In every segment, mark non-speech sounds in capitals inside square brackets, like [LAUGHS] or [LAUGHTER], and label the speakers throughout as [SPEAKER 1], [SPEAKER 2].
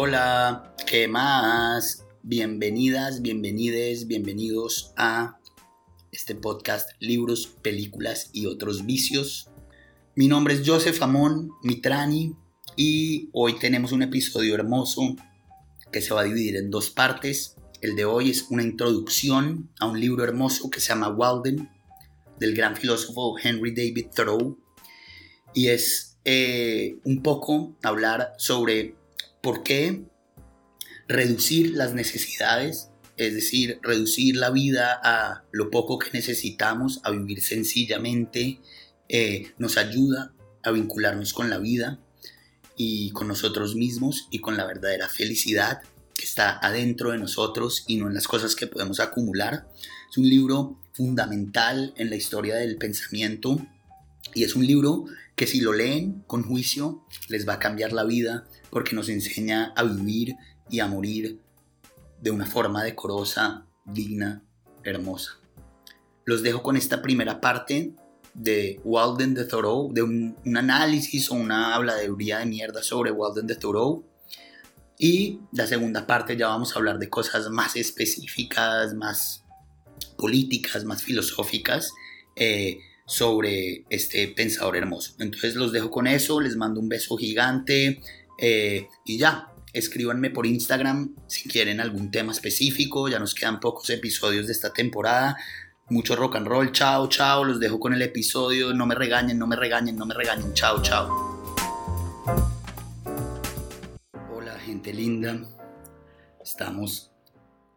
[SPEAKER 1] Hola, ¿qué más? Bienvenidas, bienvenides, bienvenidos a este podcast Libros, Películas y otros vicios. Mi nombre es Joseph Amón Mitrani y hoy tenemos un episodio hermoso que se va a dividir en dos partes. El de hoy es una introducción a un libro hermoso que se llama Walden del gran filósofo Henry David Thoreau y es eh, un poco hablar sobre por qué reducir las necesidades, es decir, reducir la vida a lo poco que necesitamos, a vivir sencillamente, eh, nos ayuda a vincularnos con la vida y con nosotros mismos y con la verdadera felicidad que está adentro de nosotros y no en las cosas que podemos acumular. Es un libro fundamental en la historia del pensamiento y es un libro que si lo leen con juicio les va a cambiar la vida porque nos enseña a vivir y a morir de una forma decorosa, digna, hermosa. Los dejo con esta primera parte de Walden de Thoreau, de un, análisis o una habladuría de mierda sobre Walden de Thoreau. Y la segunda parte ya vamos a hablar de cosas más específicas, más políticas, más filosóficas. Eh, sobre este pensador hermoso. Entonces los dejo con eso, les mando un beso gigante eh, y ya, escríbanme por Instagram si quieren algún tema específico, ya nos quedan pocos episodios de esta temporada. Mucho rock and roll, chao, chao, los dejo con el episodio, no me regañen, no me regañen, no me regañen, chao, chao. Hola gente linda, estamos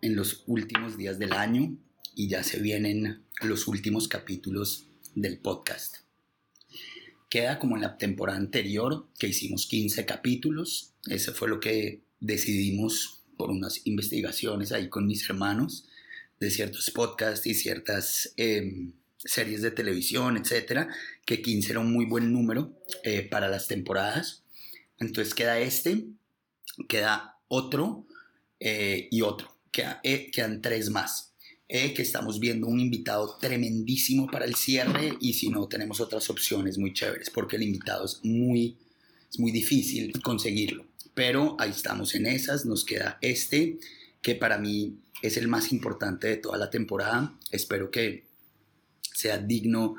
[SPEAKER 1] en los últimos días del año y ya se vienen los últimos capítulos del podcast. Queda como en la temporada anterior, que hicimos 15 capítulos. Ese fue lo que decidimos por unas investigaciones ahí con mis hermanos de ciertos podcasts y ciertas em, series de televisión, etcétera, que 15 era un muy buen número eh, para las temporadas. Entonces queda este, queda otro eh, y otro. Eh, quedan tres más. Eh, que estamos viendo un invitado tremendísimo para el cierre y si no tenemos otras opciones muy chéveres porque el invitado es muy, es muy difícil conseguirlo. Pero ahí estamos en esas, nos queda este que para mí es el más importante de toda la temporada. Espero que sea digno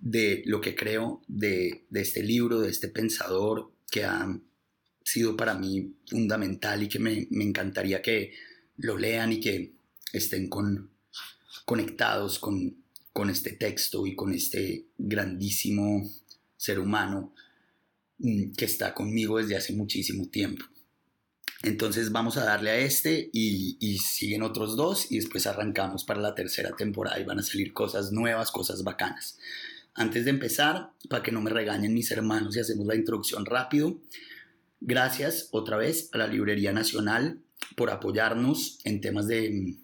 [SPEAKER 1] de lo que creo de, de este libro, de este pensador que ha sido para mí fundamental y que me, me encantaría que lo lean y que estén con, conectados con, con este texto y con este grandísimo ser humano mm, que está conmigo desde hace muchísimo tiempo. Entonces vamos a darle a este y, y, siguen otros dos y después arrancamos para la tercera temporada y van a salir cosas nuevas, cosas bacanas. Antes de empezar, para que no me regañen mis hermanos y hacemos la introducción rápido, gracias otra vez a la Librería Nacional por apoyarnos en temas de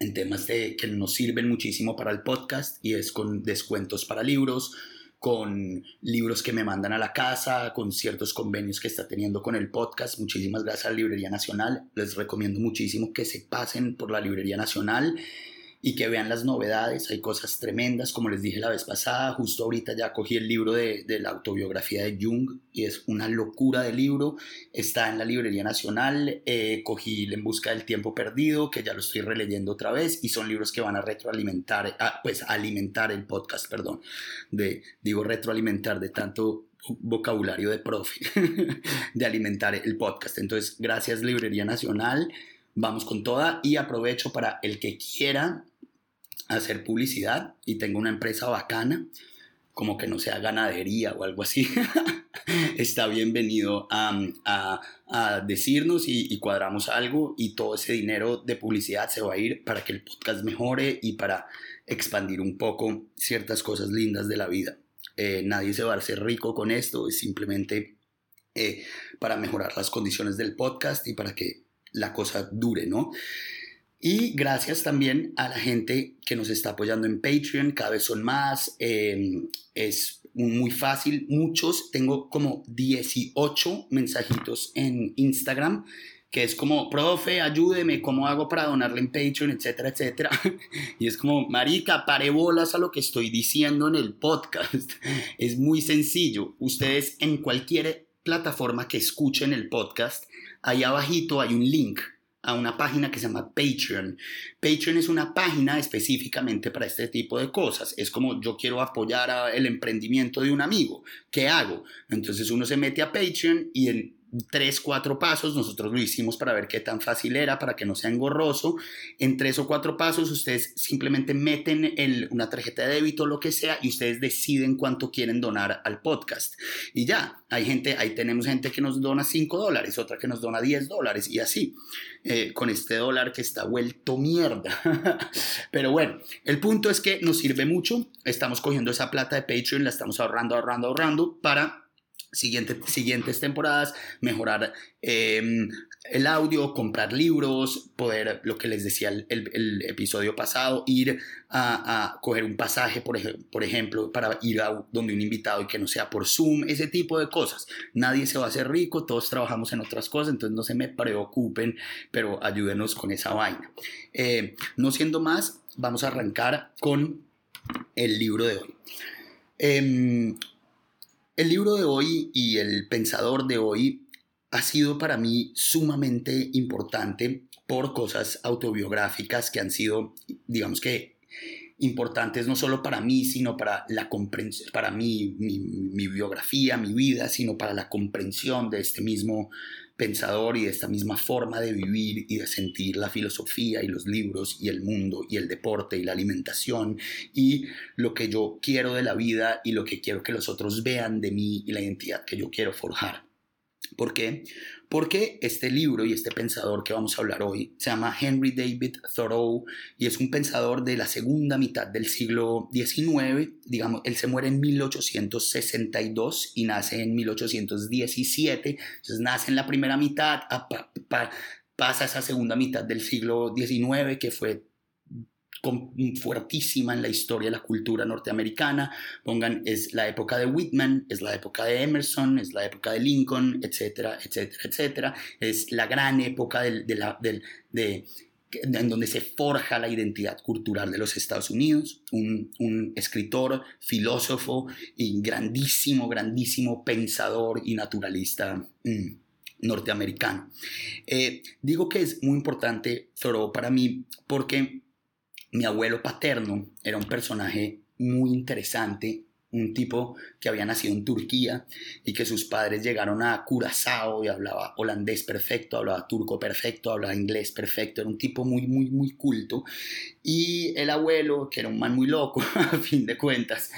[SPEAKER 1] en temas de, que nos sirven muchísimo para el podcast y es con descuentos para libros, con libros que me mandan a la casa, con ciertos convenios que está teniendo con el podcast. Muchísimas gracias a la Librería Nacional. Les recomiendo muchísimo que se pasen por la Librería Nacional y que vean las novedades. Hay cosas tremendas, como les dije la vez pasada. Justo ahorita ya cogí el libro de, la autobiografía de Jung y es una locura de libro. Está en la Librería Nacional. Eh, cogí En Busca del Tiempo Perdido, que ya lo estoy releyendo otra vez. Y son libros que van a retroalimentar, ah, pues alimentar el podcast, perdón. De, digo retroalimentar de tanto vocabulario de profe, [LAUGHS] de alimentar el podcast. Entonces, gracias Librería Nacional vamos con toda y aprovecho para el que quiera hacer publicidad y tengo una empresa bacana, como que no sea ganadería o algo así, [LAUGHS] está bienvenido a, decirnos y, cuadramos algo y todo ese dinero de publicidad se va a ir para que el podcast mejore y para expandir un poco ciertas cosas lindas de la vida. Eh, nadie se va a hacer rico con esto, es simplemente eh, para mejorar las condiciones del podcast y para que la cosa dure, ¿no? Y gracias también a la gente que nos está apoyando en Patreon, cada vez son más, em, es muy fácil, muchos, tengo como 18 mensajitos en Instagram, que es como, profe, ayúdeme, ¿cómo hago para donarle en Patreon, etcétera, etcétera? [LAUGHS] Y es como, marica, pare bolas a lo que estoy diciendo en el podcast. [LAUGHS] Es muy sencillo, ustedes en cualquier plataforma que escuchen el podcast, ahí abajito hay un link a una página que se llama Patreon. Patreon es una página específicamente para este tipo de cosas. Es como yo quiero apoyar el emprendimiento de un amigo. ¿Qué hago? Entonces uno se mete a Patreon y en tres, cuatro pasos, nosotros lo hicimos para ver qué tan fácil era, para que no sea engorroso. En tres o cuatro pasos ustedes simplemente meten el, una tarjeta de débito, lo que sea, y ustedes deciden cuánto quieren donar al podcast. Y ya, hay gente, ahí tenemos gente que nos dona 5 dólares, otra que nos dona 10 dólares, y así, eh, con este dólar que está vuelto mierda. [LAUGHS] Pero bueno, el punto es que nos sirve mucho, estamos cogiendo esa plata de Patreon, la estamos ahorrando, ahorrando, ahorrando para siguientes temporadas, mejorar em, el audio, comprar libros, poder, lo que les decía el, episodio pasado, ir a, coger un pasaje, por, por, ejemplo, para ir a donde un invitado y que no sea por Zoom, ese tipo de cosas. Nadie se va a hacer rico, todos trabajamos en otras cosas, entonces no se me preocupen, pero ayúdenos con esa vaina. Eh, no siendo más, vamos a arrancar con el libro de hoy. Em, el libro de hoy y el pensador de hoy ha sido para mí sumamente importante por cosas autobiográficas que han sido, digamos que, importantes no solo para mí, sino para la comprensión, para mí, mi, biografía, mi vida, sino para la comprensión de este mismo pensador y de esta misma forma de vivir y de sentir la filosofía y los libros y el mundo y el deporte y la alimentación y lo que yo quiero de la vida y lo que quiero que los otros vean de mí y la identidad que yo quiero forjar. ¿Por qué? Porque este libro y este pensador que vamos a hablar hoy se llama Henry David Thoreau y es un pensador de la segunda mitad del siglo XIX. Digamos, él se muere en 1862 y nace en 1817. Entonces nace en la primera mitad, pasa esa segunda mitad del siglo XIX que fue fuertísima en la historia de la cultura norteamericana. Dongan es la época de Whitman, es la época de Emerson, es la época de Lincoln, etcétera, etcétera, etcétera. Es la gran época de, la, de, en donde se forja la identidad cultural de los Estados Unidos, un, escritor, filósofo y grandísimo, grandísimo pensador y naturalista mm, norteamericano. Eh, digo que es muy importante Thoreau para mí porque mi abuelo paterno era un personaje muy interesante, un tipo que había nacido en Turquía y que sus padres llegaron a Curazao y hablaba holandés perfecto, hablaba turco perfecto, hablaba inglés perfecto, era un tipo muy, muy, muy culto. Y el abuelo, que era un man muy loco, [LAUGHS] a fin de cuentas,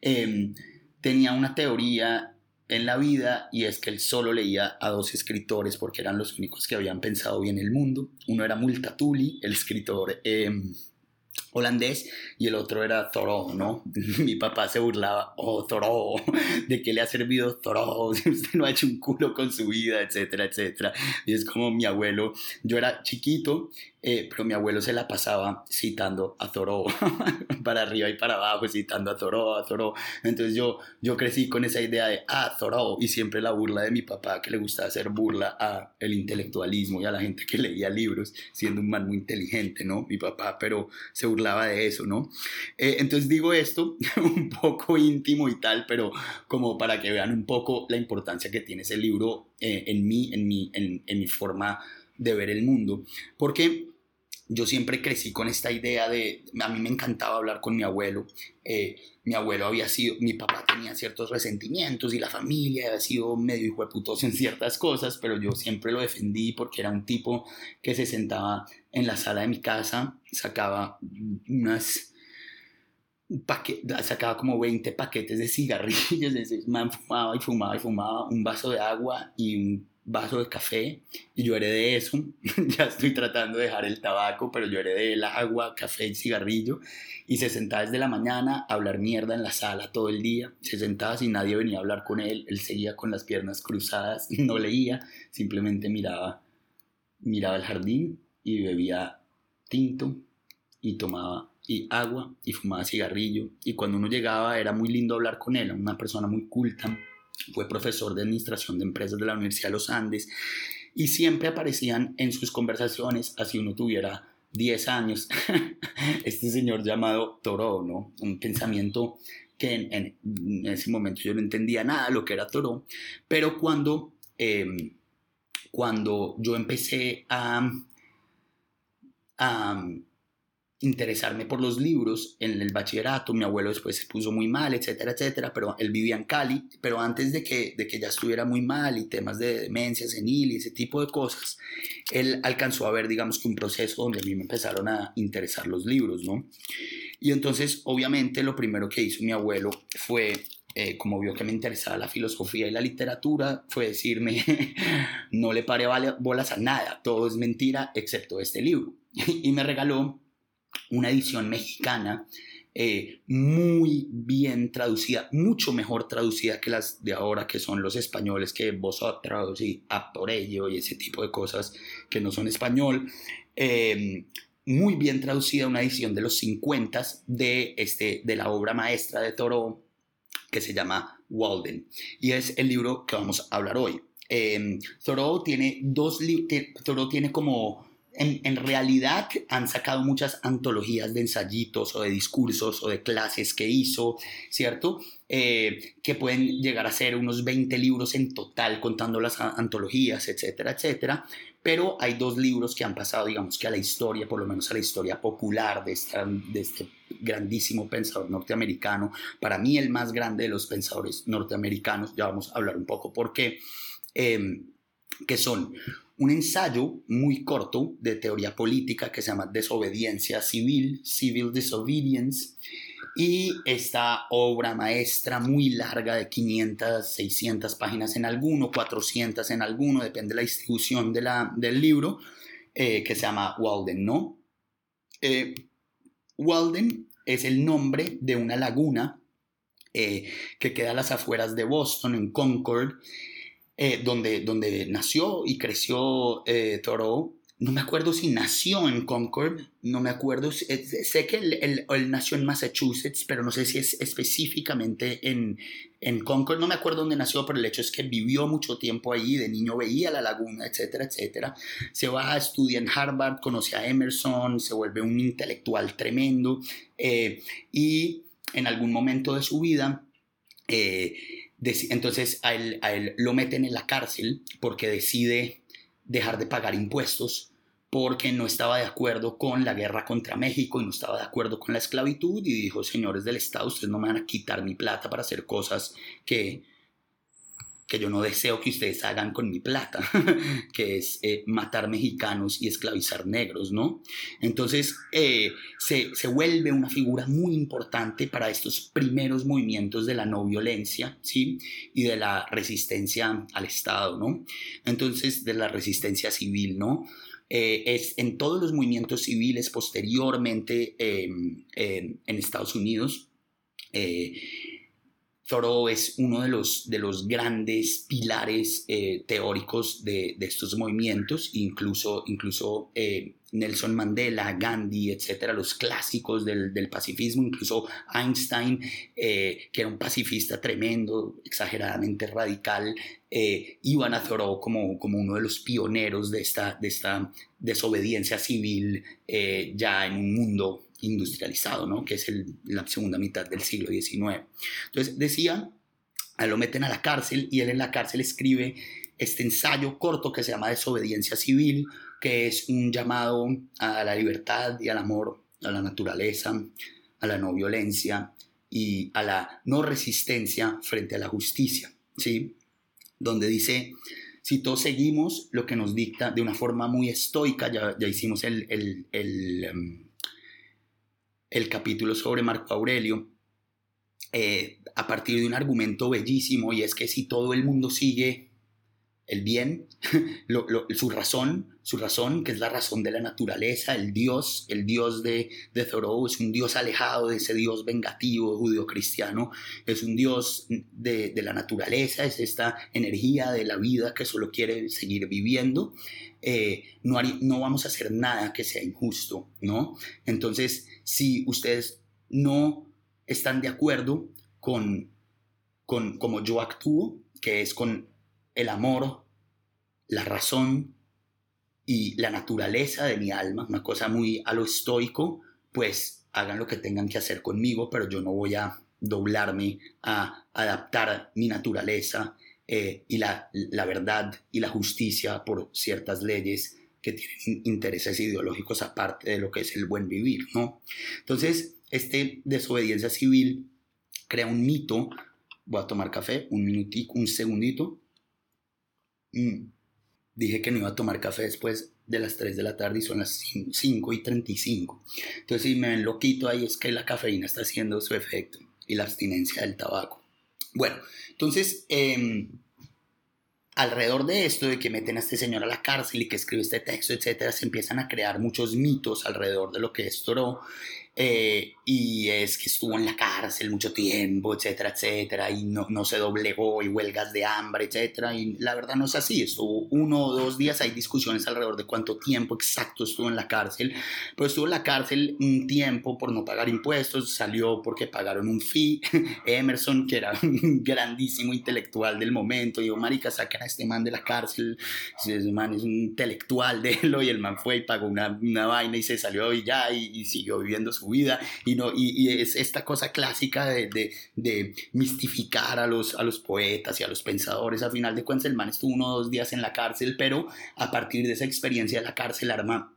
[SPEAKER 1] em, tenía una teoría en la vida y es que él solo leía a dos escritores porque eran los únicos que habían pensado bien el mundo. Uno era Multatuli, el escritor... Em, holandés y el otro era Thoreau, ¿no? [LAUGHS] Mi papá se burlaba, oh, Thoreau, ¿de qué le ha servido? [LAUGHS] Si usted no ha hecho un culo con su vida, etcétera, etcétera. Y es como mi abuelo, yo era chiquito eh, pero mi abuelo se la pasaba citando a Thoreau, [LAUGHS] para arriba y para abajo, citando a Thoreau, a Thoreau. Entonces yo, yo crecí con esa idea de, ah, Thoreau, y siempre la burla de mi papá, que le gustaba hacer burla a el intelectualismo y a la gente que leía libros, siendo un man muy inteligente, ¿no? Mi papá, pero se burlaba de eso, ¿no? Eh, entonces digo esto, [LAUGHS] un poco íntimo y tal, pero como para que vean un poco la importancia que tiene ese libro eh, en mí, en mi, en, en mi forma de ver el mundo, porque yo siempre crecí con esta idea de, a mí me encantaba hablar con mi abuelo, eh, mi abuelo había sido, mi papá tenía ciertos resentimientos y la familia había sido medio hijo en ciertas cosas, pero yo siempre lo defendí porque era un tipo que se sentaba en la sala de mi casa, sacaba unas sacaba como 20 paquetes de cigarrillos, [LAUGHS] man fumaba y fumaba y fumaba un vaso de agua y un vaso de café y yo heredé eso. [LAUGHS] ya estoy tratando de dejar el tabaco, pero yo heredé el agua, café y cigarrillo. Y se sentaba desde la mañana a hablar mierda en la sala todo el día. Se sentaba sin nadie venía a hablar con él. Él seguía con las piernas cruzadas, [LAUGHS] no leía, simplemente miraba, miraba el jardín y bebía tinto y tomaba y agua y fumaba cigarrillo. Y cuando uno llegaba era muy lindo hablar con él, una persona muy culta fue profesor de administración de empresas de la Universidad de los Andes y siempre aparecían en sus conversaciones, así uno tuviera 10 años, [LAUGHS] este señor llamado Toro, ¿no? Un pensamiento que en, ese momento yo no entendía nada lo que era Toro, pero cuando, em, cuando yo empecé a, a interesarme por los libros en el bachillerato, mi abuelo después se puso muy mal, etcétera, etcétera, pero él vivía en Cali, pero antes de que, de que ya estuviera muy mal y temas de demencia senil y ese tipo de cosas, él alcanzó a ver, digamos que un proceso donde a mí me empezaron a interesar los libros, ¿no? Y entonces, obviamente, lo primero que hizo mi abuelo fue eh, como vio que me interesaba la filosofía y la literatura, fue decirme, [LAUGHS] no le pare bolas a nada, todo es mentira excepto este libro. [LAUGHS] y me regaló una edición mexicana eh, muy bien traducida, mucho mejor traducida que las de ahora, que son los españoles, que vosotros y a por ello y ese tipo de cosas que no son español. Em, muy bien traducida, una edición de los 50 de, este, de la obra maestra de Thoreau, que se llama Walden, y es el libro que vamos a hablar hoy. Eh, Thoreau tiene dos Thoreau tiene como en, realidad han sacado muchas antologías de ensayitos o de discursos o de clases que hizo, ¿cierto? Eh, que pueden llegar a ser unos 20 libros en total contando las antologías, etcétera, etcétera. Pero hay dos libros que han pasado, digamos que a la historia, por lo menos a la historia popular de, de este grandísimo pensador norteamericano. Para mí el más grande de los pensadores norteamericanos, ya vamos a hablar un poco por qué, eh, que son un ensayo muy corto de teoría política que se llama Desobediencia Civil, Civil Disobedience, y esta obra maestra muy larga de 500, 600 páginas en alguno, 400 en alguno, depende de la distribución de la, del libro, eh, que se llama Walden, ¿no? Eh, Walden es el nombre de una laguna eh, que queda a las afueras de Boston, en Concord, eh, donde, donde nació y creció eh, Thoreau. No me acuerdo si nació en Concord, no me acuerdo, sé que él, nació en Massachusetts, pero no sé si es específicamente en, en Concord, no me acuerdo dónde nació, pero el hecho es que vivió mucho tiempo allí, de niño veía la laguna, etcétera, etcétera. Se va a estudiar en Harvard, conoce a Emerson, se vuelve un intelectual tremendo eh, y en algún momento de su vida entonces a él, lo meten en la cárcel porque decide dejar de pagar impuestos porque no estaba de acuerdo con la guerra contra México y no estaba de acuerdo con la esclavitud y dijo, señores del Estado, ustedes no me van a quitar mi plata para hacer cosas que que yo no deseo que ustedes hagan con mi plata, [LAUGHS] que es eh, matar mexicanos y esclavizar negros, ¿no? Entonces eh, se, se, vuelve una figura muy importante para estos primeros movimientos de la no violencia, ¿sí? Y de la resistencia al Estado, ¿no? Entonces, de la resistencia civil, ¿no? Eh, es en todos los movimientos civiles posteriormente em, en Estados Unidos, Thoreau es uno de los, de los grandes pilares eh, teóricos de, estos movimientos, incluso, incluso eh, Nelson Mandela, Gandhi, etcétera, los clásicos del, pacifismo, incluso Einstein, eh, que era un pacifista tremendo, exageradamente radical, iban a Thoreau como, como uno de los pioneros de esta, de esta desobediencia civil ya en un mundo industrializado, ¿no? que es la segunda mitad del siglo XIX. Entonces decía, lo meten a la cárcel y él en la cárcel escribe este ensayo corto que se llama Desobediencia Civil, que es un llamado a la libertad y al amor, a la naturaleza, a la no violencia y a la no resistencia frente a la justicia, ¿sí? Donde dice, si todos seguimos lo que nos dicta de una forma muy estoica, ya, ya hicimos el, el, em, el capítulo sobre Marco Aurelio eh, a partir de un argumento bellísimo y es que si todo el mundo sigue el bien, [LAUGHS] su razón, su razón, que es la razón de la naturaleza, el Dios, el Dios de, de Thoreau es un Dios alejado de ese Dios vengativo judío-cristiano, es un Dios de, de, la naturaleza, es esta energía de la vida que solo quiere seguir viviendo. Eh, no, no vamos a hacer nada que sea injusto, ¿no? Entonces, si ustedes no están de acuerdo con, con cómo yo actúo, que es con el amor, la razón y la naturaleza de mi alma, una cosa muy a lo estoico, pues hagan lo que tengan que hacer conmigo, pero yo no voy a doblarme a adaptar mi naturaleza eh, y la, la verdad y la justicia por ciertas leyes que tienen intereses ideológicos aparte de lo que es el buen vivir, ¿no? Entonces, este desobediencia civil crea un mito. Voy a tomar café, un minutito, un segundito. Mm. Dije que no iba a tomar café después de las 3 de la tarde y son las 5 y 35. Entonces, si me ven loquito ahí es que la cafeína está haciendo su efecto y la abstinencia del tabaco. Bueno, entonces, em, alrededor de esto, de que meten a este señor a la cárcel y que escribe este texto, etcétera, se empiezan a crear muchos mitos alrededor de lo que es Toro eh, y es que estuvo en la cárcel mucho tiempo, etcétera, etcétera, y no, no, se doblegó, y huelgas de hambre, etcétera, y la verdad no es así, estuvo uno o dos días, hay discusiones alrededor de cuánto tiempo exacto estuvo en la cárcel, pero estuvo en la cárcel un tiempo por no pagar impuestos, salió porque pagaron un fee, [LAUGHS] Emerson, que era un grandísimo intelectual del momento, dijo, marica, saquen a este man de la cárcel, ese man es un intelectual [LAUGHS] de él, y el man fue y pagó una, una vaina y se salió y ya, y, y siguió viviendo su vida y, no, y, es esta cosa clásica de, de, mistificar a los, a los poetas y a los pensadores. A final de cuentas, el man estuvo uno o dos días en la cárcel, pero a partir de esa experiencia de la cárcel arma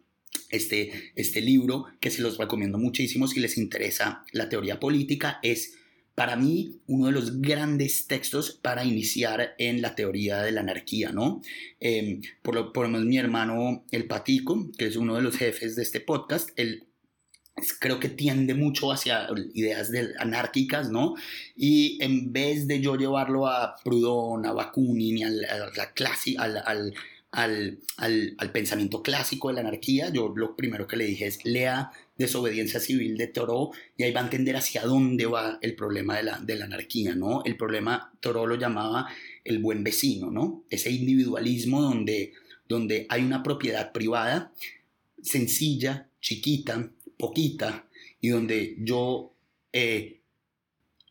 [SPEAKER 1] este, este libro que se los recomiendo muchísimo si les interesa la teoría política. Es para mí uno de los grandes textos para iniciar en la teoría de la anarquía, ¿no? Eh, por lo menos mi hermano El Patico, que es uno de los jefes de este podcast, creo que tiende mucho hacia ideas anárquicas, ¿no? Y en vez de yo llevarlo a Proudhon, a Bakunin, a la, clase, al, al, al, al, pensamiento clásico de la anarquía, yo lo primero que le dije es lea Desobediencia Civil de Thoreau y ahí va a entender hacia dónde va el problema de la, de la anarquía, ¿no? El problema, Thoreau lo llamaba el buen vecino, ¿no? Ese individualismo donde, donde hay una propiedad privada sencilla, chiquita, poquita y donde yo eh,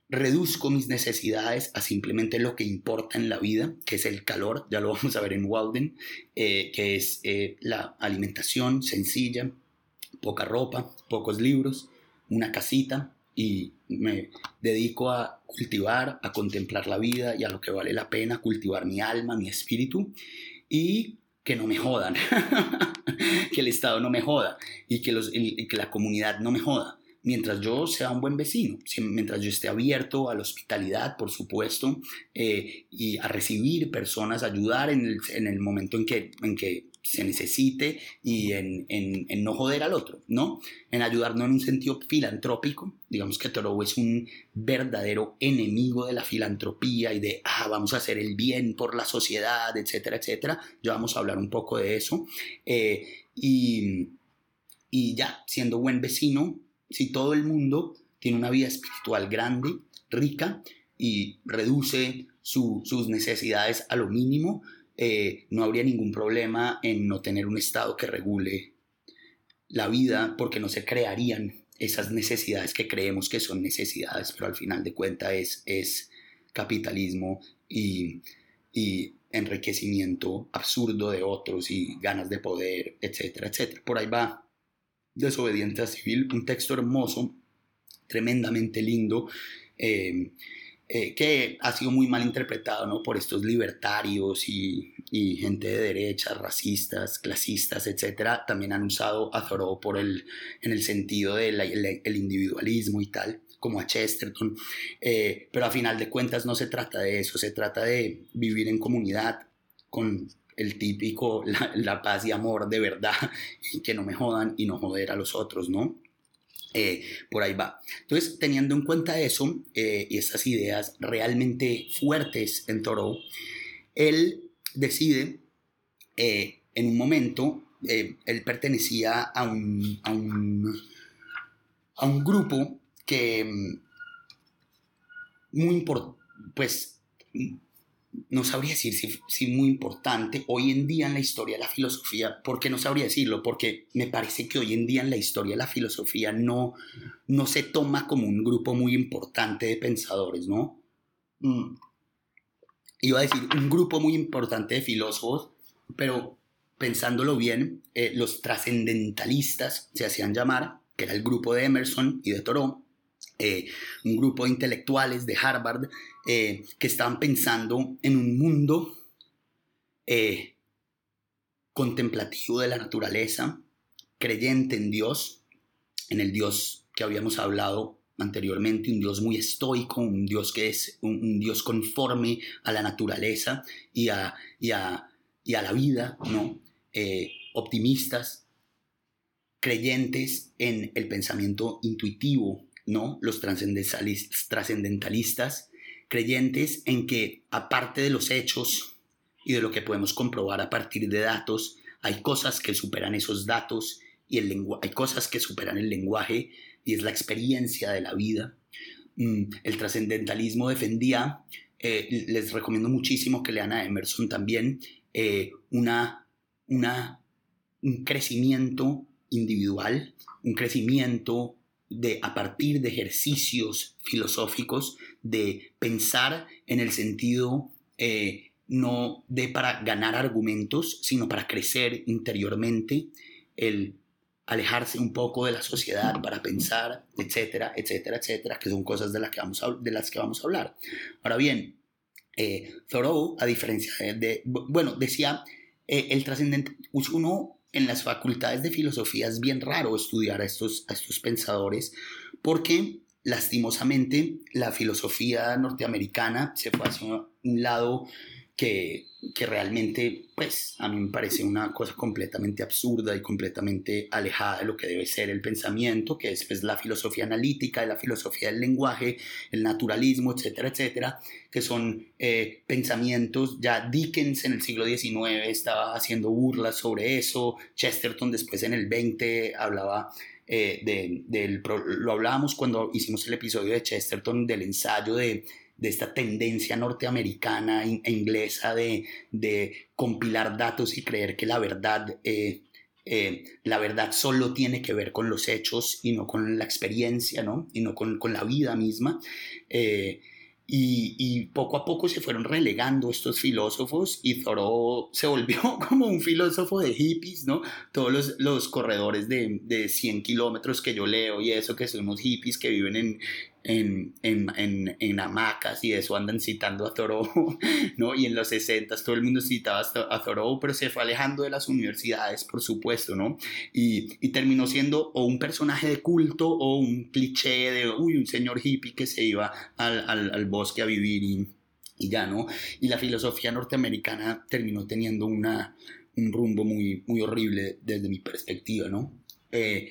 [SPEAKER 1] reduzco mis necesidades a simplemente lo que importa en la vida, que es el calor, ya lo [LAUGHS] vamos a ver en Walden, eh, que es eh, la alimentación sencilla, poca ropa, pocos libros, una casita y me dedico a cultivar, a contemplar la vida y a lo que vale la pena, cultivar mi alma, mi espíritu. Y que no me jodan, [LAUGHS] que el Estado no me joda y que, los, que la comunidad no me joda. Mientras yo sea un buen vecino, mientras yo esté abierto a la hospitalidad, por supuesto, eh, y a recibir personas, ayudar en el, en el momento en que, en que se necesite y en, en, no joder al otro, ¿no? En ayudarnos en un sentido filantrópico. Digamos que Thoreau es un verdadero enemigo de la filantropía y de, ah, vamos a hacer el bien por la sociedad, etcétera, etcétera. Ya vamos a hablar un poco de eso. Eh, y, y ya, siendo buen vecino, si todo el mundo tiene una vida espiritual grande, rica, y reduce sus necesidades a lo mínimo, eh, no habría ningún problema en no tener un Estado que regule la vida porque no se crearían esas necesidades que creemos que son necesidades, pero al final de cuentas es, es capitalismo y, y enriquecimiento absurdo de otros y ganas de poder, etcétera, etcétera. Por ahí va Desobediente Civil, un texto hermoso, tremendamente lindo. Eh, eh, que ha sido muy mal interpretado ¿no? por estos libertarios y, gente de derecha, racistas, clasistas, etcétera, también han usado a Thoreau por el, en el sentido del el individualismo y tal, como a Chesterton, eh, pero a final de cuentas no se trata de eso, se trata de vivir en comunidad con el típico la, paz y amor de verdad, [LAUGHS] que no me jodan y no joder a los otros, ¿no? Eh, por ahí va. Entonces, teniendo en cuenta eso eh, y esas ideas realmente fuertes en Thoreau, él decide eh, en un momento, él pertenecía a un, a un, a un grupo que mm, muy importante, pues no sabría decir si, si, muy importante hoy en día en la historia de la filosofía. ¿Por qué no sabría decirlo? Porque me parece que hoy en día en la historia de la filosofía no, no se toma como un grupo muy importante de pensadores, ¿no? Mm. Iba a decir un grupo muy importante de filósofos, pero pensándolo bien, eh, los trascendentalistas se hacían llamar, que era el grupo de Emerson y de Thoreau, eh, un grupo de intelectuales de Harvard eh, que estaban pensando en un mundo eh, contemplativo de la naturaleza, creyente en Dios, en el Dios que habíamos hablado anteriormente, un Dios muy estoico, un Dios que es un, Dios conforme a la naturaleza y a, y a, la vida, ¿no? optimistas, creyentes en el pensamiento intuitivo, ¿no? Los trascendentalistas, creyentes en que aparte de los hechos y de lo que podemos comprobar a partir de datos, hay cosas que superan esos datos y el hay cosas que superan el lenguaje y es la experiencia de la vida. Mm, el trascendentalismo defendía, eh, les recomiendo muchísimo que lean a Emerson también, eh, una, una, un crecimiento individual, un crecimiento de, a partir de ejercicios filosóficos, de pensar en el sentido eh, no de para ganar argumentos, sino para crecer interiormente, el alejarse un poco de la sociedad para pensar, etcétera, etcétera, etcétera, que son cosas de las que vamos a, de las que vamos a hablar. Ahora bien, eh, Thoreau, a diferencia de, bueno, decía, eh, el trascendente, uno en las facultades de filosofía es bien raro estudiar a estos, a estos pensadores porque lastimosamente la filosofía norteamericana se fue hacia un lado que, realmente, pues, a mí me parece una cosa completamente absurda y completamente alejada de lo que debe ser el pensamiento, que es pues, la filosofía analítica, la filosofía del lenguaje, el naturalismo, etcétera, etcétera, que son eh, pensamientos, ya Dickens en el siglo XIX estaba haciendo burlas sobre eso, Chesterton después en el 20 hablaba eh, de, del, lo hablábamos cuando hicimos el episodio de Chesterton del ensayo de de esta tendencia norteamericana e inglesa de, compilar datos y creer que la verdad, eh, eh, la verdad solo tiene que ver con los hechos y no con la experiencia, ¿no? Y no con, la vida misma. Eh, y, poco a poco se fueron relegando estos filósofos y Thoreau se volvió [LAUGHS] como un filósofo de hippies, ¿no? Todos los, los corredores de, de 100 kilómetros que yo leo y eso, que son unos hippies que viven en, en, en, en, en, hamacas y eso andan citando a Thoreau, [LAUGHS] ¿no? Y en los 60 todo el mundo citaba a Thoreau, pero se fue alejando de las universidades, por supuesto, ¿no? Y, y terminó siendo o un personaje de culto o un cliché de, uy, un señor hippie que se iba al, al, al bosque a vivir y, y, ya, ¿no? Y la filosofía norteamericana terminó teniendo una, un rumbo muy, muy horrible desde mi perspectiva, ¿no? Eh,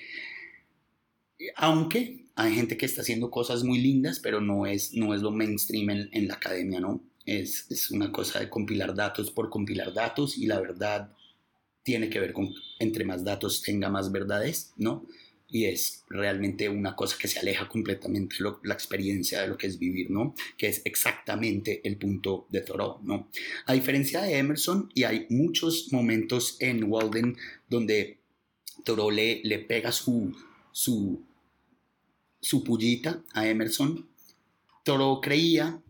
[SPEAKER 1] aunque hay gente que está haciendo cosas muy lindas, pero no es, no es lo mainstream en, la academia, ¿no? Es, es, una cosa de compilar datos por compilar datos y la verdad tiene que ver con entre más datos tenga más verdades, ¿no? Y es realmente una cosa que se aleja completamente de la experiencia de lo que es vivir, ¿no? Que es exactamente el punto de Thoreau, ¿no? A diferencia de Emerson, y hay muchos momentos en Walden donde Thoreau le, le pega su, su su pullita a Emerson, Toro creía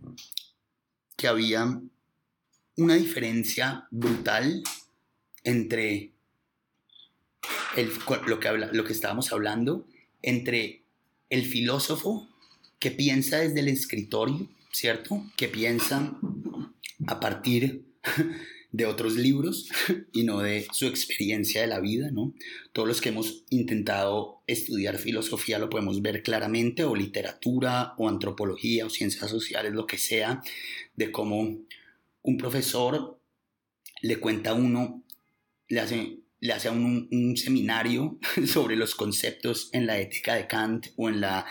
[SPEAKER 1] que había una diferencia brutal entre lo, que habla, lo que estábamos hablando, entre el filósofo que piensa desde el escritorio, ¿cierto? Que piensa a partir [LAUGHS] de otros libros [LAUGHS] y no de su experiencia de la vida, ¿no? Todos los que hemos intentado estudiar filosofía lo podemos ver claramente, o literatura, o antropología, o ciencias sociales, lo que sea, de cómo un profesor le cuenta a uno, le hace, le hace a uno un, seminario [LAUGHS] sobre los conceptos en la ética de Kant o en la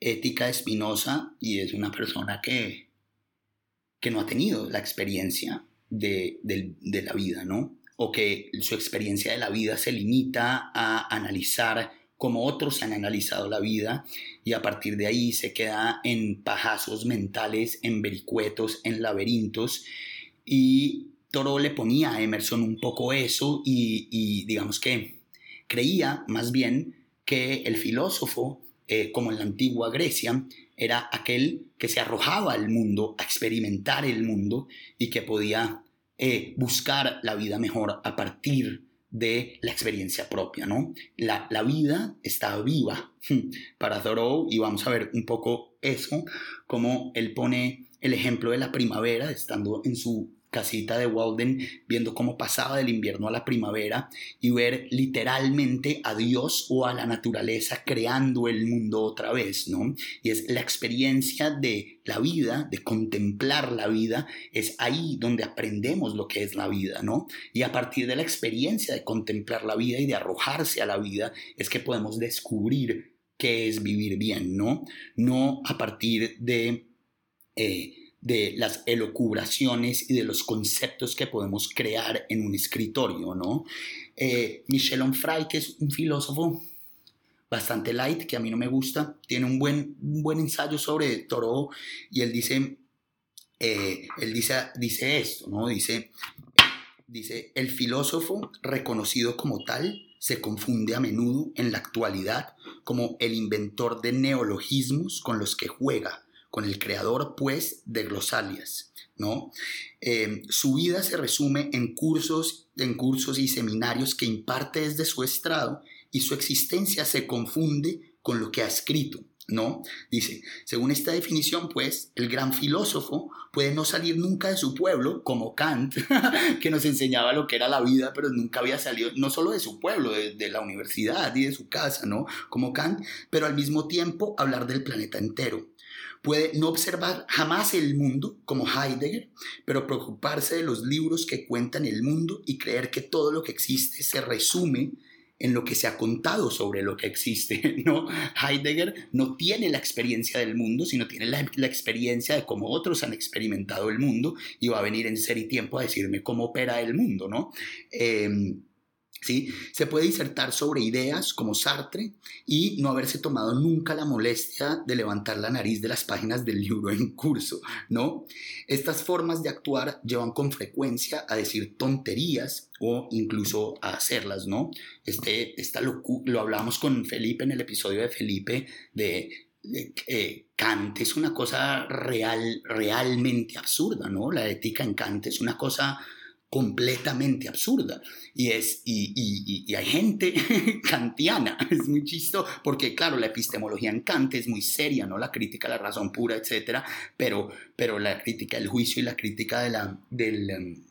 [SPEAKER 1] ética de Spinoza, y es una persona que, que no ha tenido la experiencia de, la vida, ¿no? O que su experiencia de la vida se limita a analizar como otros han analizado la vida y a partir de ahí se queda en pajazos mentales, en vericuetos, en laberintos y Toro le ponía a Emerson un poco eso y, digamos que creía más bien que el filósofo, eh, como en la antigua Grecia, era aquel que se arrojaba al mundo, a experimentar el mundo y que podía eh, buscar la vida mejor a partir de la experiencia propia, ¿no? La, la vida está viva para Thoreau y vamos a ver un poco eso, como él pone el ejemplo de la primavera, estando en su casita de Walden, viendo cómo pasaba del invierno a la primavera y ver literalmente a Dios o a la naturaleza creando el mundo otra vez, ¿no? Y es la experiencia de la vida, de contemplar la vida, es ahí donde aprendemos lo que es la vida, ¿no? Y a partir de la experiencia de contemplar la vida y de arrojarse a la vida, es que podemos descubrir qué es vivir bien, ¿no? No a partir de... Eh, de las elocubraciones y de los conceptos que podemos crear en un escritorio, ¿no? Eh, Michel Onfray, que es un filósofo bastante light, que a mí no me gusta, tiene un buen, buen ensayo sobre Thoreau y él dice, eh, él dice, dice esto, ¿no? Dice, dice, el filósofo reconocido como tal se confunde a menudo en la actualidad como el inventor de neologismos con los que juega con el creador, pues, de Glosalias, ¿no? Eh, su vida se resume en cursos, en cursos y seminarios que imparte desde su estrado y su existencia se confunde con lo que ha escrito, ¿no? Dice, según esta definición, pues, el gran filósofo puede no salir nunca de su pueblo, como Kant, [LAUGHS] que nos enseñaba lo que era la vida, pero nunca había salido, no solo de su pueblo, de, de, la universidad y de su casa, ¿no? Como Kant, pero al mismo tiempo hablar del planeta entero puede no observar jamás el mundo como Heidegger, pero preocuparse de los libros que cuentan el mundo y creer que todo lo que existe se resume en lo que se ha contado sobre lo que existe, [LAUGHS] ¿no? Heidegger no tiene la experiencia del mundo, sino tiene la, experiencia de cómo otros han experimentado el mundo y va a venir en ser y tiempo a decirme cómo opera el mundo, ¿no? Em, ¿Sí? Se puede disertar sobre ideas como Sartre y no haberse tomado nunca la molestia de levantar la nariz de las páginas del libro en curso, ¿no? Estas formas de actuar llevan con frecuencia a decir tonterías o incluso a hacerlas, ¿no? Este, esta lo, lo hablamos con Felipe en el episodio de Felipe de eh, Kant es una cosa real, realmente absurda, ¿no? La ética en Kant es una cosa completamente absurda. Y, es, y, hay gente [LAUGHS] kantiana, [LAUGHS] es muy chistoso, porque claro, la epistemología en Kant es muy seria, ¿no? La crítica a la razón pura, etcétera, pero, pero la crítica del juicio y la crítica de la, del, em,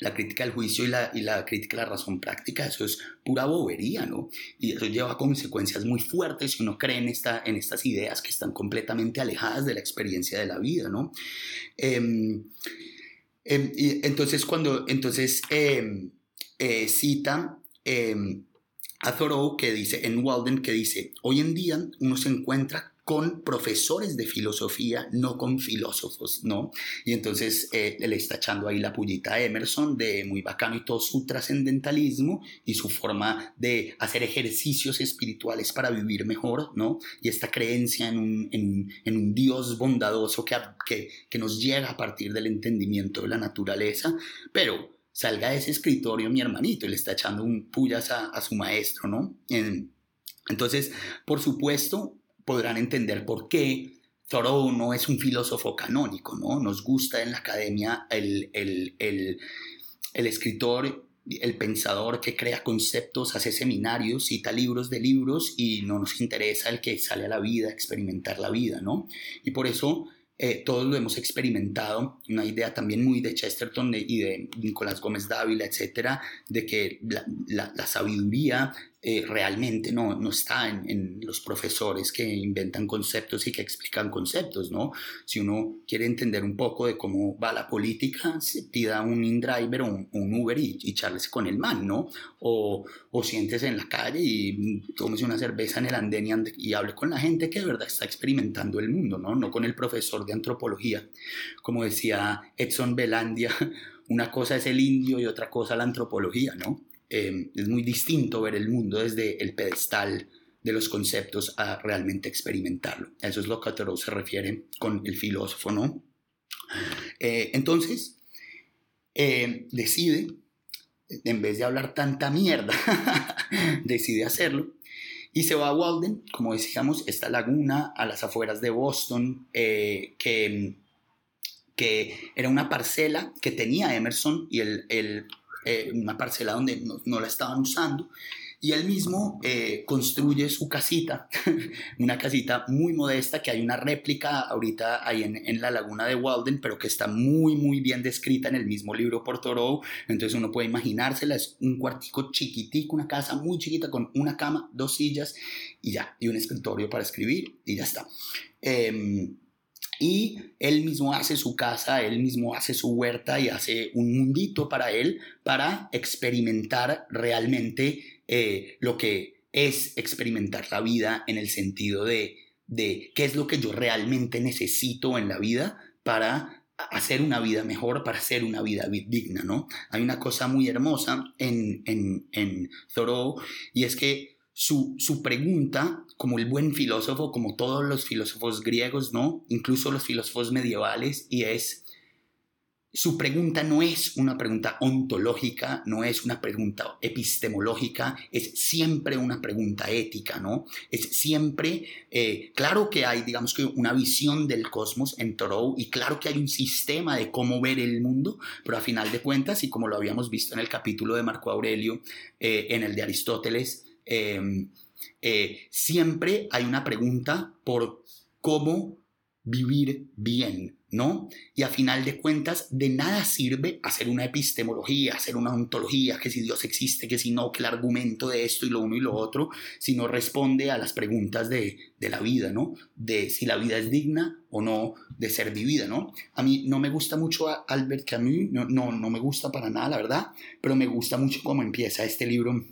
[SPEAKER 1] la crítica del juicio y la, y la crítica a la razón práctica, eso es pura bobería, ¿no? Y eso lleva consecuencias muy fuertes si uno cree en, esta, en estas ideas que están completamente alejadas de la experiencia de la vida, ¿no? Em, em, y entonces, cuando entonces eh, cita em, a Thoreau que dice, en Walden, que dice, hoy en día uno se encuentra con profesores de filosofía, no con filósofos, ¿no? Y entonces eh, le está echando ahí la pullita a Emerson de muy bacano y todo su trascendentalismo y su forma de hacer ejercicios espirituales para vivir mejor, ¿no? Y esta creencia en un, en, en un Dios bondadoso que, que, que nos llega a partir del entendimiento de la naturaleza, pero salga de ese escritorio mi hermanito y le está echando un pullas a, su maestro, ¿no? entonces, por supuesto, podrán entender por qué Thoreau no es un filósofo canónico, ¿no? Nos gusta en la academia el, el, el, escritor el pensador que crea conceptos, hace seminarios, cita libros de libros y no nos interesa el que sale a la vida, experimentar la vida, ¿no? Y por eso eh, todos lo hemos experimentado, una idea también muy de Chesterton y de Nicolás Gómez Dávila, etcétera, de que la, la sabiduría eh, realmente no, no está en, los profesores que inventan conceptos y que explican conceptos, ¿no? Si uno quiere entender un poco de cómo va la política, se pida un InDriver o un, Uber y, y con el man, ¿no? O, o siéntese en la calle y tómese una cerveza en el andén y, y hable con la gente que de verdad está experimentando el mundo, ¿no? No con el profesor de antropología. Como decía Edson Belandia, [LAUGHS] una cosa es el indio y otra cosa la antropología, ¿no? Em, es muy distinto ver el mundo desde el pedestal de los conceptos a realmente experimentarlo. Eso es lo que Thoreau se refiere con el filósofo, ¿no? Eh, entonces, eh, decide, en vez de hablar tanta mierda, [LAUGHS] decide hacerlo y se va a Walden, como decíamos, esta laguna a las afueras de Boston, eh, que, que era una parcela que tenía Emerson y el eh, una parcela donde no, la estaban usando y él mismo eh, construye su casita, [LAUGHS] una casita muy modesta que hay una réplica ahorita ahí en, en, la laguna de Walden, pero que está muy, muy bien descrita en el mismo libro por Thoreau. Entonces uno puede imaginársela, es un cuartico chiquitico, una casa muy chiquita con una cama, dos sillas y ya, y un escritorio para escribir y ya está. Eh, y él mismo hace su casa, él mismo hace su huerta y hace un mundito para él para experimentar realmente eh, lo que es experimentar la vida en el sentido de, de qué es lo que yo realmente necesito en la vida para hacer una vida mejor, para hacer una vida digna, ¿no? Hay una cosa muy hermosa en, en, en Thoreau y es que su, su, pregunta, como el buen filósofo, como todos los filósofos griegos, ¿no? Incluso los filósofos medievales, y es, su pregunta no es una pregunta ontológica, no es una pregunta epistemológica, es siempre una pregunta ética, ¿no? Es siempre, eh, claro que hay, digamos que una visión del cosmos en Thoreau y claro que hay un sistema de cómo ver el mundo, pero a final de cuentas, y como lo habíamos visto en el capítulo de Marco Aurelio, eh, en el de Aristóteles, Em, eh, siempre hay una pregunta por cómo vivir bien, ¿no? Y a final de cuentas, de nada sirve hacer una epistemología, hacer una ontología, que si Dios existe, que si no, que el argumento de esto y lo uno y lo otro, si no responde a las preguntas de, de la vida, ¿no? De si la vida es digna o no de ser vivida, ¿no? A mí no me gusta mucho Albert Camus, no, no, no me gusta para nada, la verdad, pero me gusta mucho cómo empieza este libro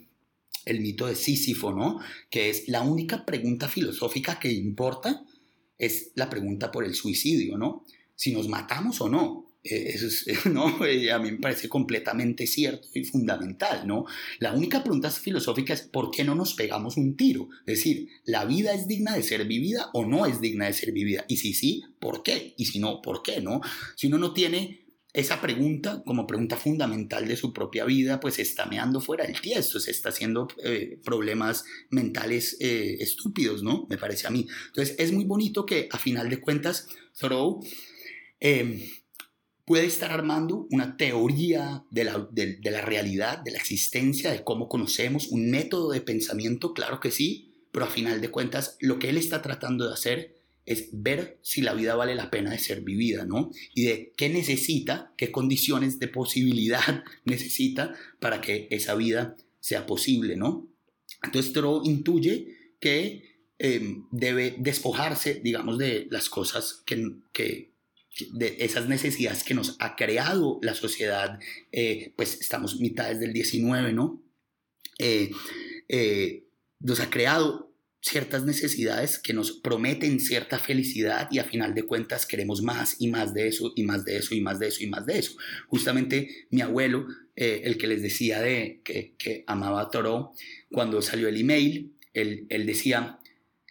[SPEAKER 1] el mito de Sísifo, ¿no? Que es la única pregunta filosófica que importa es la pregunta por el suicidio, ¿no? Si nos matamos o no. Eh, eso es, [LAUGHS] ¿no? A mí me parece completamente cierto y fundamental, ¿no? La única pregunta filosófica es ¿por qué no nos pegamos un tiro? Es decir, ¿la vida es digna de ser vivida o no es digna de ser vivida? Y si sí, ¿por qué? Y si no, ¿por qué? ¿No? Si uno no tiene esa pregunta, como pregunta fundamental de su propia vida, pues está meando fuera del tiesto, se está haciendo eh, problemas mentales eh, estúpidos, ¿no? Me parece a mí. Entonces es muy bonito que a final de cuentas Thoreau em, puede estar armando una teoría de la, de la realidad, de la existencia, de cómo conocemos, un método de pensamiento, claro que sí, pero a final de cuentas lo que él está tratando de hacer es ver si la vida vale la pena de ser vivida, ¿no? Y de qué necesita, qué condiciones de posibilidad [LAUGHS] necesita para que esa vida sea posible, ¿no? Entonces Thoreau intuye que em, debe despojarse, digamos, de las cosas que, que, de esas necesidades que nos ha creado la sociedad, eh, pues estamos mitades del 19, ¿no? Eh, eh, nos ha creado ciertas necesidades que nos prometen cierta felicidad y a final de cuentas queremos más y más de eso y más de eso y más de eso y más de eso. Justamente mi abuelo, eh, el que les decía de que, que amaba a Toro, cuando salió el email, él, él decía,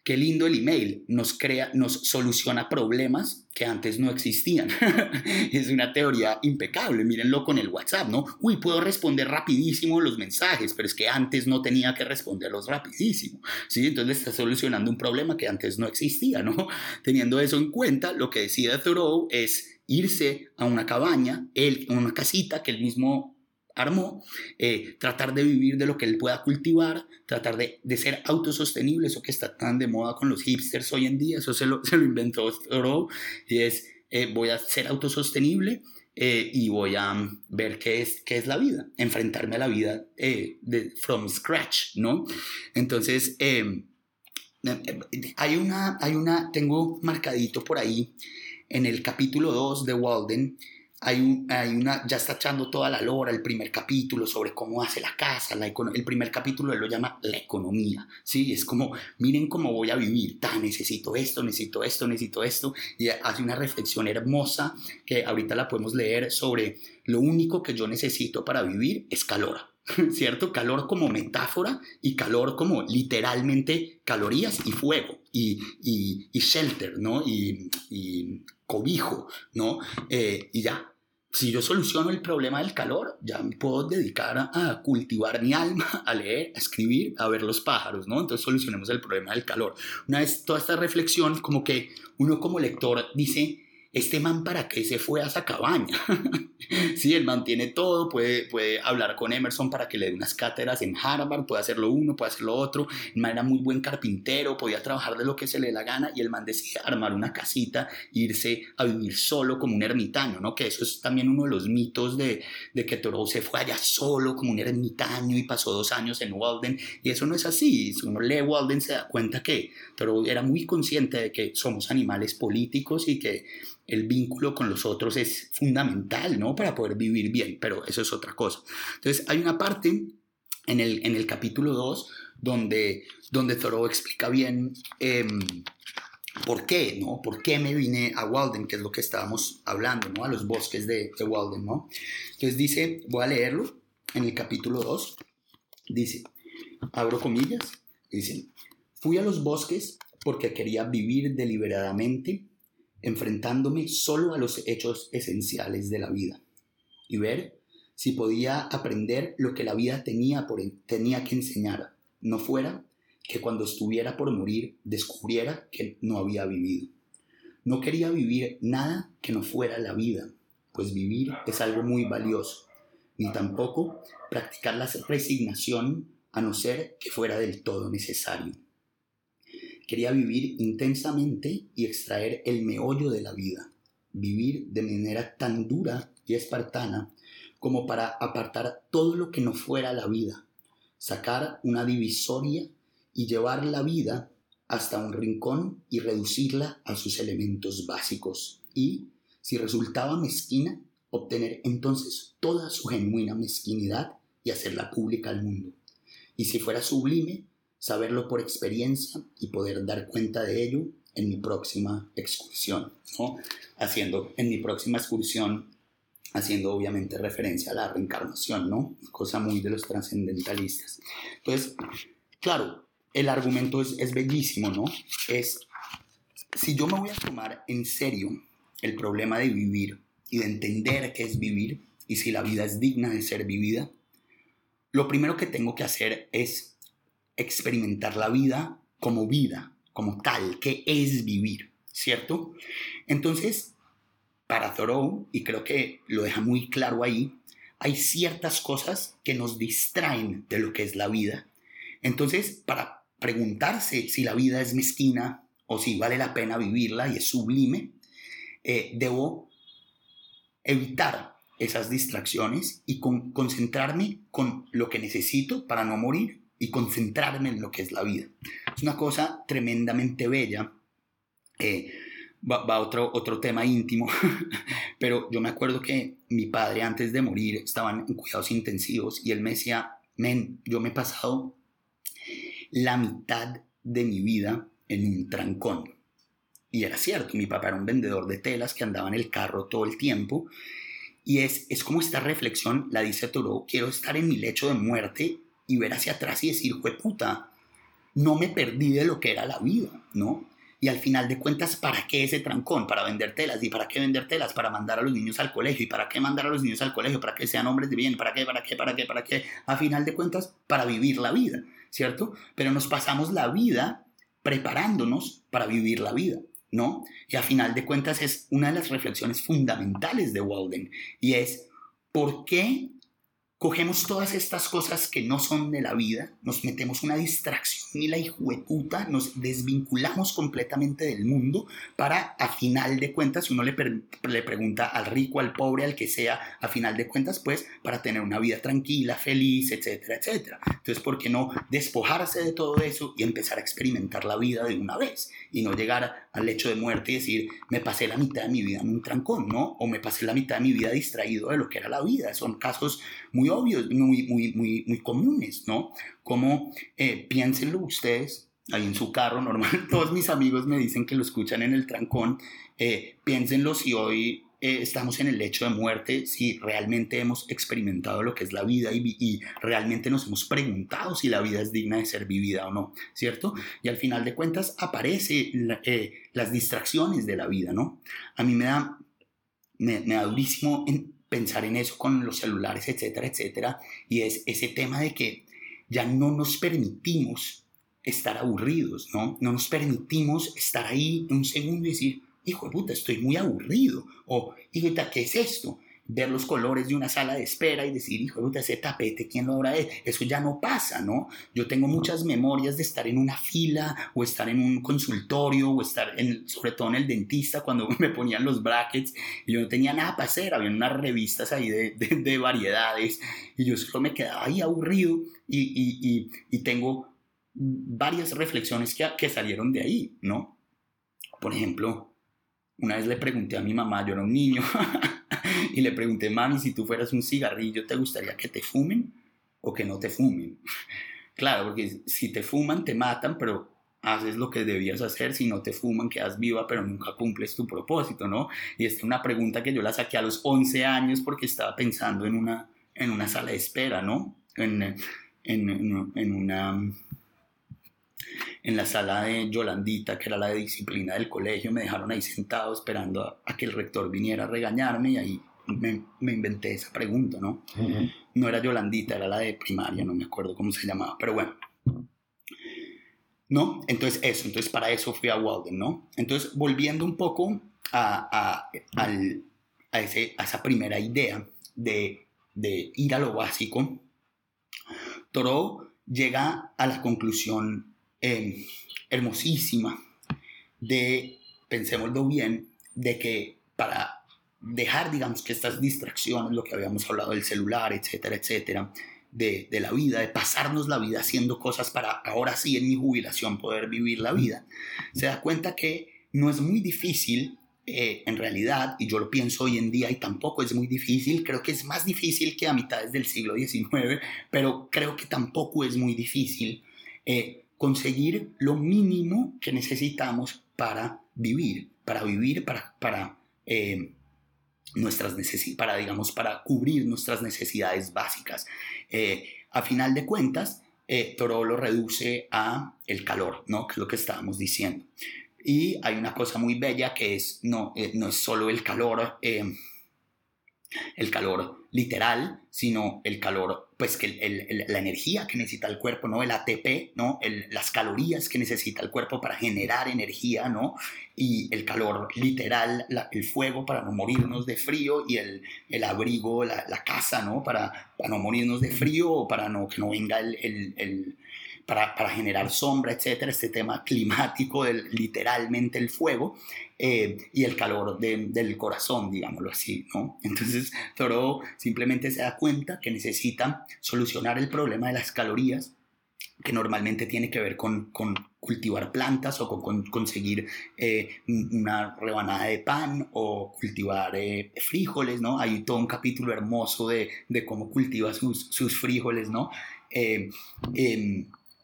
[SPEAKER 1] Qué lindo el email, nos crea, nos soluciona problemas que antes no existían. [LAUGHS] es una teoría impecable, mírenlo con el WhatsApp, ¿no? Uy, puedo responder rapidísimo los mensajes, pero es que antes no tenía que responderlos rapidísimo, ¿sí? Entonces está solucionando un problema que antes no existía, ¿no? [LAUGHS] Teniendo eso en cuenta, lo que decía Thoreau es irse a una cabaña, él, una casita que él mismo armó, eh, tratar de vivir de lo que él pueda cultivar, tratar de, de, ser autosostenible, eso que está tan de moda con los hipsters hoy en día, eso se lo, [LAUGHS] se lo inventó Thoreau, y es eh, voy a ser autosostenible eh, y voy a ver qué es, qué es la vida, enfrentarme a la vida de, from scratch, ¿no? Entonces, hay una, hay una, tengo marcadito por ahí en el capítulo 2 de Walden, hay, hay, una, ya está echando toda la lora, el primer capítulo sobre cómo hace la casa, la el primer capítulo él lo llama la economía, ¿sí? Es como, miren cómo voy a vivir, ta, necesito esto, necesito esto, necesito esto, y hace una reflexión hermosa que ahorita la podemos leer sobre lo único que yo necesito para vivir es calor, [LAUGHS] ¿cierto? Calor como metáfora y calor como literalmente calorías y fuego y, y, y shelter, ¿no? Y, y cobijo, ¿no? Eh, y ya, si yo soluciono el problema del calor, ya me puedo dedicar a, cultivar mi alma, [LAUGHS] a leer, a escribir, a ver los pájaros, ¿no? Entonces solucionemos el problema del calor. Una vez toda esta reflexión, como que uno como lector dice, este man para qué se fue a esa cabaña. [LAUGHS] sí, el man tiene todo, puede, puede hablar con Emerson para que le dé unas cátedras en Harvard, puede hacerlo uno, puede hacerlo otro. El man era muy buen carpintero, podía trabajar de lo que se le dé la gana y el man decide armar una casita, irse a vivir solo como un ermitaño, ¿no? Que eso es también uno de los mitos de, de que Thoreau se fue allá solo como un ermitaño y pasó dos años en Walden y eso no es así. Si uno lee Walden se da cuenta que Thoreau era muy consciente de que somos animales políticos y que el vínculo con los otros es fundamental, ¿no? Para poder vivir bien, pero eso es otra cosa. Entonces, hay una parte en el, en el capítulo 2 donde, donde Thoreau explica bien em, por qué, ¿no? ¿Por qué me vine a Walden, que es lo que estábamos hablando, ¿no? A los bosques de, de Walden, ¿no? Entonces dice, voy a leerlo en el capítulo 2, dice, abro comillas, dice, fui a los bosques porque quería vivir deliberadamente enfrentándome solo a los hechos esenciales de la vida y ver si podía aprender lo que la vida tenía, por, tenía que enseñar, no fuera que cuando estuviera por morir descubriera que no había vivido. No quería vivir nada que no fuera la vida, pues vivir es algo muy valioso, ni tampoco practicar la resignación a no ser que fuera del todo necesario. Quería vivir intensamente y extraer el meollo de la vida, vivir de manera tan dura y espartana como para apartar todo lo que no fuera la vida, sacar una divisoria y llevar la vida hasta un rincón y reducirla a sus elementos básicos. Y, si resultaba mezquina, obtener entonces toda su genuina mezquinidad y hacerla pública al mundo. Y si fuera sublime, saberlo por experiencia y poder dar cuenta de ello en mi próxima excursión, ¿no? Haciendo, en mi próxima excursión, haciendo obviamente referencia a la reencarnación, ¿no? Cosa muy de los trascendentalistas. Entonces, claro, el argumento es, es bellísimo, ¿no? Es, si yo me voy a tomar en serio el problema de vivir y de entender qué es vivir y si la vida es digna de ser vivida, lo primero que tengo que hacer es experimentar la vida como vida, como tal, que es vivir, ¿cierto? Entonces, para Thoreau, y creo que lo deja muy claro ahí, hay ciertas cosas que nos distraen de lo que es la vida. Entonces, para preguntarse si la vida es mezquina o si vale la pena vivirla y es sublime, eh, debo evitar esas distracciones y concentrarme con lo que necesito para no morir y concentrarme en lo que es la vida. Es una cosa tremendamente bella. Eh, va, otro, otro tema íntimo, [LAUGHS] pero yo me acuerdo que mi padre antes de morir estaban en cuidados intensivos y él me decía, men, yo me he pasado la mitad de mi vida en un trancón. Y era cierto, mi papá era un vendedor de telas que andaba en el carro todo el tiempo. Y es, es como esta reflexión, la dice Toro, quiero estar en mi lecho de muerte y ver hacia atrás y decir, puta, no me perdí de lo que era la vida, ¿no? Y al final de cuentas, ¿para qué ese trancón? Para vender telas. ¿Y para qué vender telas? Para mandar a los niños al colegio. ¿Y para qué mandar a los niños al colegio? ¿Para que sean hombres de bien? ¿Para qué? ¿Para qué? ¿Para qué? ¿Para qué? A final de cuentas, para vivir la vida, ¿cierto? Pero nos pasamos la vida preparándonos para vivir la vida, ¿no? Y a final de cuentas es una de las reflexiones fundamentales de Walden. Y es, ¿por qué cogemos todas estas cosas que no son de la vida, nos metemos una distracción y la puta, nos desvinculamos completamente del mundo para, a final de cuentas, uno le, le pregunta al rico, al pobre, al que sea, a final de cuentas, pues, para tener una vida tranquila, feliz, etcétera, etcétera. Entonces, ¿por qué no despojarse de todo eso y empezar a experimentar la vida de una vez? Y no llegar al hecho de muerte y decir, me pasé la mitad de mi vida en un trancón, ¿no? O me pasé la mitad de mi vida distraído de lo que era la vida. Son casos muy obvios, muy, muy, muy, muy comunes, ¿no? Como eh, piénsenlo ustedes, ahí en su carro, normal, [LAUGHS] todos mis amigos me dicen que lo escuchan en el trancón, eh, piénsenlo si hoy eh, estamos en el lecho de muerte, si realmente hemos experimentado lo que es la vida y, y, realmente nos hemos preguntado si la vida es digna de ser vivida o no, ¿cierto? Y al final de cuentas aparece las distracciones de la vida, ¿no? A mí me da, me, me da durísimo en, pensar en eso con los celulares, etcétera, etcétera. Y es ese tema de que ya no nos permitimos estar aburridos, ¿no? No nos permitimos estar ahí un segundo y decir, hijo de puta, estoy muy aburrido. O, hijo ¿qué es esto? Ver los colores de una sala de espera y decir, hijo de ese tapete, ¿quién lo habrá Eso ya no pasa, ¿no? Yo tengo muchas memorias de estar en una fila o estar en un consultorio o estar, en, sobre todo en el dentista, cuando [LAUGHS] me ponían los brackets y yo no tenía nada para hacer, había unas revistas ahí de, de, variedades y yo solo me quedaba ahí aburrido y, y, y, y tengo varias reflexiones que, que salieron de ahí, ¿no? Por ejemplo, una vez le pregunté a mi mamá, yo era un niño, [LAUGHS] y le pregunté, mami, si tú fueras un cigarrillo, ¿te gustaría que te fumen o que no te fumen? [LAUGHS] claro, porque si te fuman, te matan, pero haces lo que debías hacer, si no te fuman, quedas viva, pero nunca cumples tu propósito, ¿no? Y esta es una pregunta que yo la saqué a los 11 años porque estaba pensando en una, en una sala de espera, ¿no? En, en, en una en la sala de Yolandita, que era la de disciplina del colegio, me dejaron ahí sentado esperando a, que el rector viniera a regañarme y ahí me, me inventé esa pregunta, ¿no? No era Yolandita, era la de primaria, no me acuerdo cómo se llamaba, pero bueno. ¿No? Entonces eso, entonces para eso fui a Walden, ¿no? Entonces volviendo un poco a, a, al, a, ese, a esa primera idea de, de ir a lo básico, Toro llega a la conclusión eh, hermosísima de, pensémoslo bien, de que para dejar, digamos, que estas distracciones, lo que habíamos hablado del celular, etcétera, etcétera, de, de, la vida, de pasarnos la vida haciendo cosas para ahora sí en mi jubilación poder vivir la vida, se da cuenta que no es muy difícil eh, en realidad, y yo lo pienso hoy en día y tampoco es muy difícil, creo que es más difícil que a mitades del siglo XIX, pero creo que tampoco es muy difícil eh, conseguir lo mínimo que necesitamos para vivir, para vivir, para, para, eh, nuestras para, digamos, para cubrir nuestras necesidades básicas. Eh, a final de cuentas, eh, Toro lo reduce a el calor, ¿no? Que es lo que estábamos diciendo. Y hay una cosa muy bella que es, no, no es solo el calor el calor literal, sino el calor, pues que la energía que necesita el cuerpo, ¿no? El ATP, ¿no? las calorías que necesita el cuerpo para generar energía, ¿no? Y el calor literal, el fuego para no morirnos de frío y el, el abrigo, la, casa, ¿no? Para, para, no morirnos de frío o para no, que no venga el para, para, generar sombra, etcétera, este tema climático, del, literalmente el fuego eh, y el calor del corazón, digámoslo así, ¿no? Entonces, Thoreau simplemente se da cuenta que necesita solucionar el problema de las calorías, que normalmente tiene que ver con, con cultivar plantas o con, conseguir eh, una rebanada de pan o cultivar eh, frijoles, ¿no? Hay todo un capítulo hermoso de, de cómo cultiva sus, sus frijoles, ¿no? Em,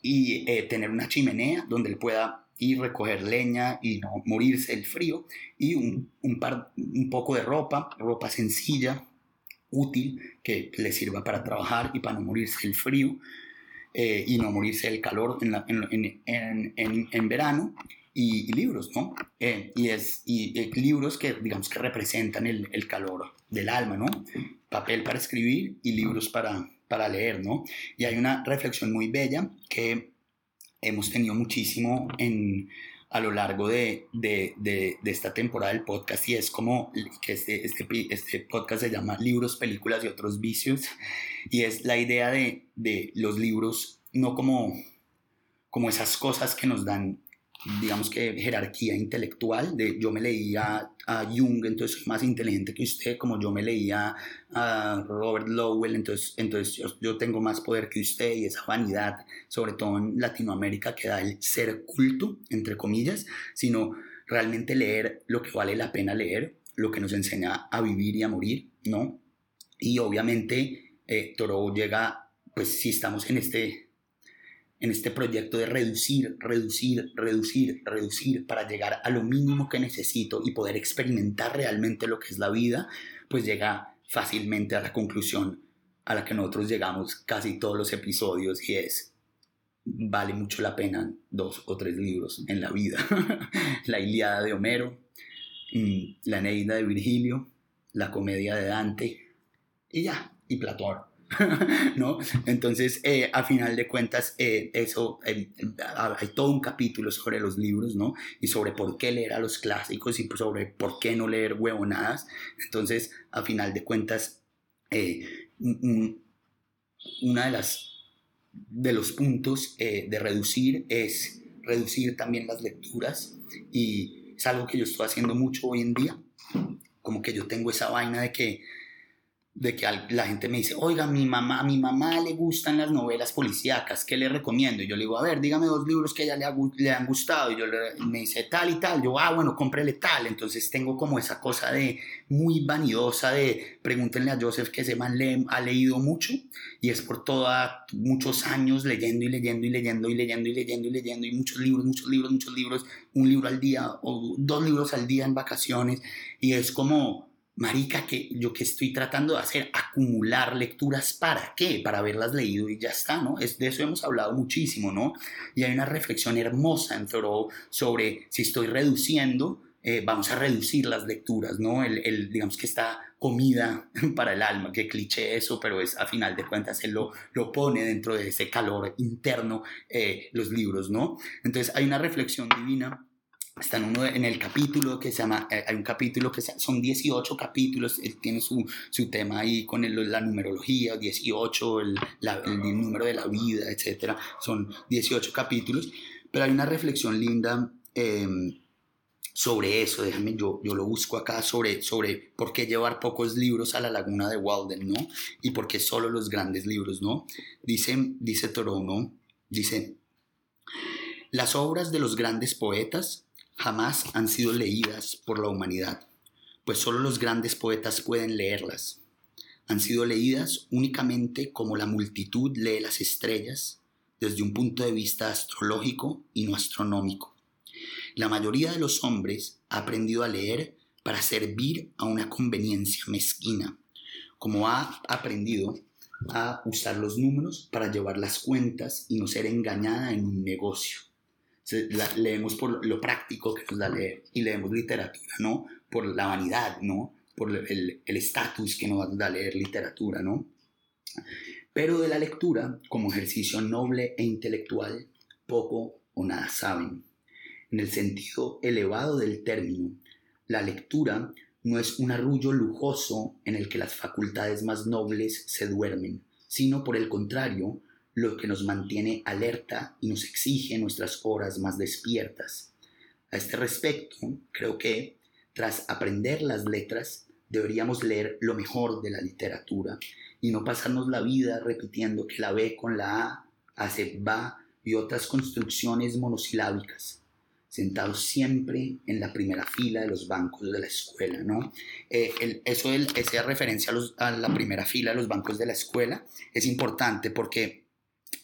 [SPEAKER 1] y eh, tener una chimenea donde él pueda ir recoger leña y no morirse el frío y un, un, par, un poco de ropa, ropa sencilla, útil, que le sirva para trabajar y para no morirse el frío eh, y no morirse el calor en, en, en, en verano y, libros, ¿no? Eh, y es y, libros que digamos que representan el, el calor del alma, ¿no? Papel para escribir y libros para, para leer, ¿no? Y hay una reflexión muy bella que hemos tenido muchísimo en, a lo largo de, de, de, esta temporada del podcast y es como que este, este, este, podcast se llama Libros, Películas y otros vicios y es la idea de, de los libros no como, como esas cosas que nos dan digamos que jerarquía intelectual, de yo me leía a Jung, entonces soy más inteligente que usted, como yo me leía a Robert Lowell, entonces, entonces yo, tengo más poder que usted y esa vanidad, sobre todo en Latinoamérica, que da el ser culto, entre comillas, sino realmente leer lo que vale la pena leer, lo que nos enseña a vivir y a morir, ¿no? Y obviamente eh, Toro llega, pues si estamos en este en este proyecto de reducir, reducir, reducir, reducir para llegar a lo mínimo que necesito y poder experimentar realmente lo que es la vida, pues llega fácilmente a la conclusión a la que nosotros llegamos casi todos los episodios y es, vale mucho la pena dos o tres libros en la vida. [LAUGHS] la Iliada de Homero, mm, la Eneida de Virgilio, la Comedia de Dante y ya, y Platón. [LAUGHS] ¿no? Entonces, eh, a final de cuentas, eh, eso, hay todo un capítulo sobre los libros, ¿no? Y sobre por qué leer a los clásicos y sobre por qué no leer huevonadas. Entonces, a final de cuentas, una de las de los puntos de reducir es reducir también las lecturas y es algo que yo estoy haciendo mucho hoy en día como que yo tengo esa vaina de que de que la gente me dice, oiga, mi mamá, a mi mamá le gustan las novelas policíacas, ¿qué le recomiendo? Y yo le digo, a ver, dígame dos libros que a ella le, le han gustado. Y yo le, me dice tal y tal. Yo, ah, bueno, cómprele tal. Entonces tengo como esa cosa de muy vanidosa de pregúntenle a Joseph que ese man le, ha leído mucho y es por toda, muchos años leyendo y leyendo y leyendo y leyendo y leyendo y leyendo y muchos libros, muchos libros, muchos libros, un libro al día o dos libros al día en vacaciones. Y es como marica, que yo que estoy tratando de hacer, acumular lecturas, ¿para qué? Para haberlas leído y ya está, ¿no? Es, de eso hemos hablado muchísimo, ¿no? Y hay una reflexión hermosa en Thoreau sobre si estoy reduciendo, eh, vamos a reducir las lecturas, ¿no? El, digamos que está comida [LAUGHS] para el alma, que cliché eso, pero es a final de cuentas él lo, lo pone dentro de ese calor interno eh, los libros, ¿no? Entonces hay una reflexión divina está en, uno, en el capítulo que se llama, eh, hay un capítulo que son 18 capítulos, él tiene su, su tema ahí con el, la numerología, 18, el, el, número de la vida, etc. Son 18 capítulos, pero hay una reflexión linda em, sobre eso, déjame, yo, yo lo busco acá, sobre, sobre por qué llevar pocos libros a la laguna de Walden, ¿no? Y por qué solo los grandes libros, ¿no? Dice, dice Thoreau, ¿no? Dice, las obras de los grandes poetas jamás han sido leídas por la humanidad, pues solo los grandes poetas pueden leerlas. Han sido leídas únicamente como la multitud lee las estrellas desde un punto de vista astrológico y no astronómico. La mayoría de los hombres ha aprendido a leer para servir a una conveniencia mezquina, como ha aprendido a usar los números para llevar las cuentas y no ser engañada en un negocio leemos por lo práctico que nos da leer y leemos literatura, ¿no? Por la vanidad, ¿no? Por el estatus que nos da leer literatura, ¿no? Pero de la lectura, como ejercicio noble e intelectual, poco o nada saben. En el sentido elevado del término, la lectura no es un arrullo lujoso en el que las facultades más nobles se duermen, sino por el contrario, lo que nos mantiene alerta y nos exige nuestras horas más despiertas. A este respecto, creo que, tras aprender las letras, deberíamos leer lo mejor de la literatura y no pasarnos la vida repitiendo que la B con la A hace va y otras construcciones monosilábicas, sentados siempre en la primera fila de los bancos de la escuela, ¿no? Eh, eso, el, esa referencia a, a la primera fila de los bancos de la escuela es importante porque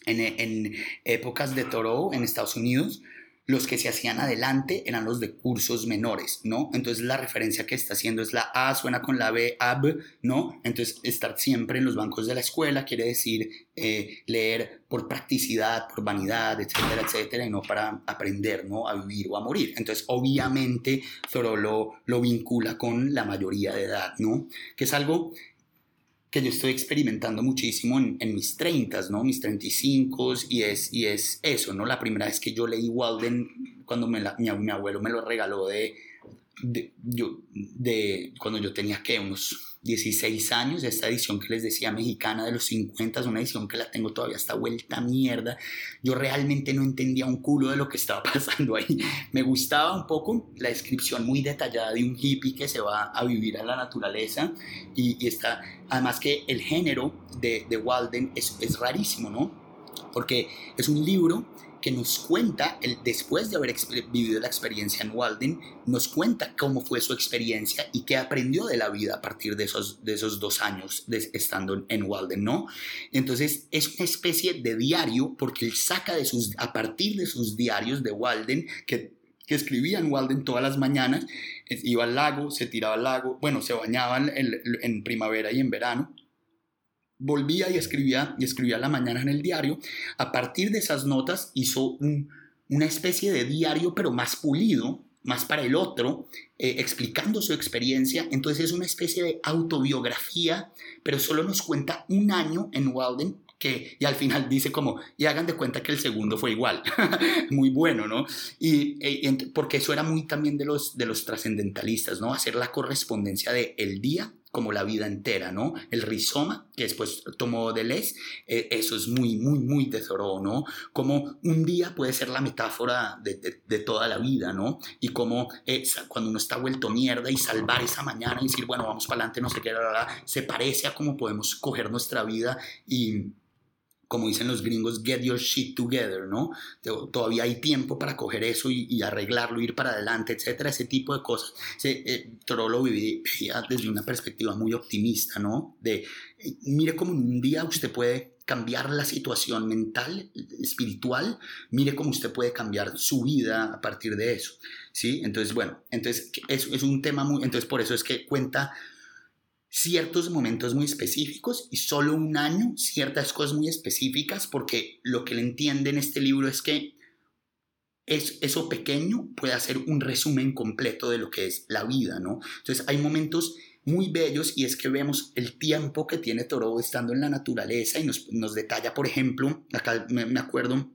[SPEAKER 1] en, épocas de Toro en Estados Unidos, los que se hacían adelante eran los de cursos menores, ¿no? Entonces la referencia que está haciendo es la A, suena con la B, AB, ¿no? Entonces estar siempre en los bancos de la escuela quiere decir eh, leer por practicidad, por vanidad, etcétera, etcétera, y no para aprender, ¿no? A vivir o a morir. Entonces obviamente Thoreau lo, lo vincula con la mayoría de edad, ¿no? Que es algo que yo estoy experimentando muchísimo en, mis 30, ¿no? Mis 35 y es, y es eso, ¿no? La primera vez que yo leí Walden, cuando me mi, abuelo me lo regaló de, de, yo, de cuando yo tenía, que Unos 16 años, esta edición que les decía mexicana de los 50, es una edición que la tengo todavía hasta vuelta mierda. Yo realmente no entendía un culo de lo que estaba [LAUGHS] pasando ahí. Me gustaba un poco la descripción muy detallada de un hippie que se va a vivir a la naturaleza y, está, además que el género de, de Walden es, es rarísimo, ¿no? Porque es un libro que nos cuenta, el, después de haber vivido la experiencia en Walden, nos cuenta cómo fue su experiencia y qué aprendió de la vida a partir de esos, de esos dos años estando en Walden, ¿no? Entonces es una especie de diario porque él saca de sus, a partir de sus diarios de Walden, que que escribía en Walden todas las mañanas, iba al lago, se tiraba al lago, bueno, se bañaban en primavera y en verano, volvía y escribía y escribía la mañana en el diario. A partir de esas notas hizo una especie de diario, pero más pulido, más para el otro, eh, explicando su experiencia. Entonces es una especie de autobiografía, pero solo nos cuenta un año en Walden que, y al final dice como, y hagan de cuenta que el segundo fue igual, [LAUGHS] muy bueno, ¿no? Y, eh, porque eso era muy también de los, de los trascendentalistas, ¿no? Hacer la correspondencia de el día como la vida entera, ¿no? El rizoma, que después tomó Deleuze, eh, eso es muy, muy, muy de Thoreau, ¿no? Como un día puede ser la metáfora de, de, toda la vida, ¿no? Y como cuando uno está vuelto mierda y salvar esa mañana y decir, bueno, vamos para adelante, no sé qué, se parece a cómo podemos coger nuestra vida y como dicen los gringos, get your shit together, ¿no? Todavía hay tiempo para coger eso y, arreglarlo, ir para adelante, etcétera, ese tipo de cosas. Eh, Toro lo vivía desde una perspectiva muy optimista, ¿no? De, eh, mire cómo un día usted puede cambiar la situación mental, espiritual, mire cómo usted puede cambiar su vida a partir de eso, ¿sí? Entonces, bueno, entonces es, es un tema muy, entonces por eso es que cuenta ciertos momentos muy específicos y solo un año ciertas cosas muy específicas porque lo que le entiende en este libro es que es, eso pequeño puede hacer un resumen completo de lo que es la vida, ¿no? Entonces hay momentos muy bellos y es que vemos el tiempo que tiene Toro estando en la naturaleza y nos, nos detalla, por ejemplo, acá me, me acuerdo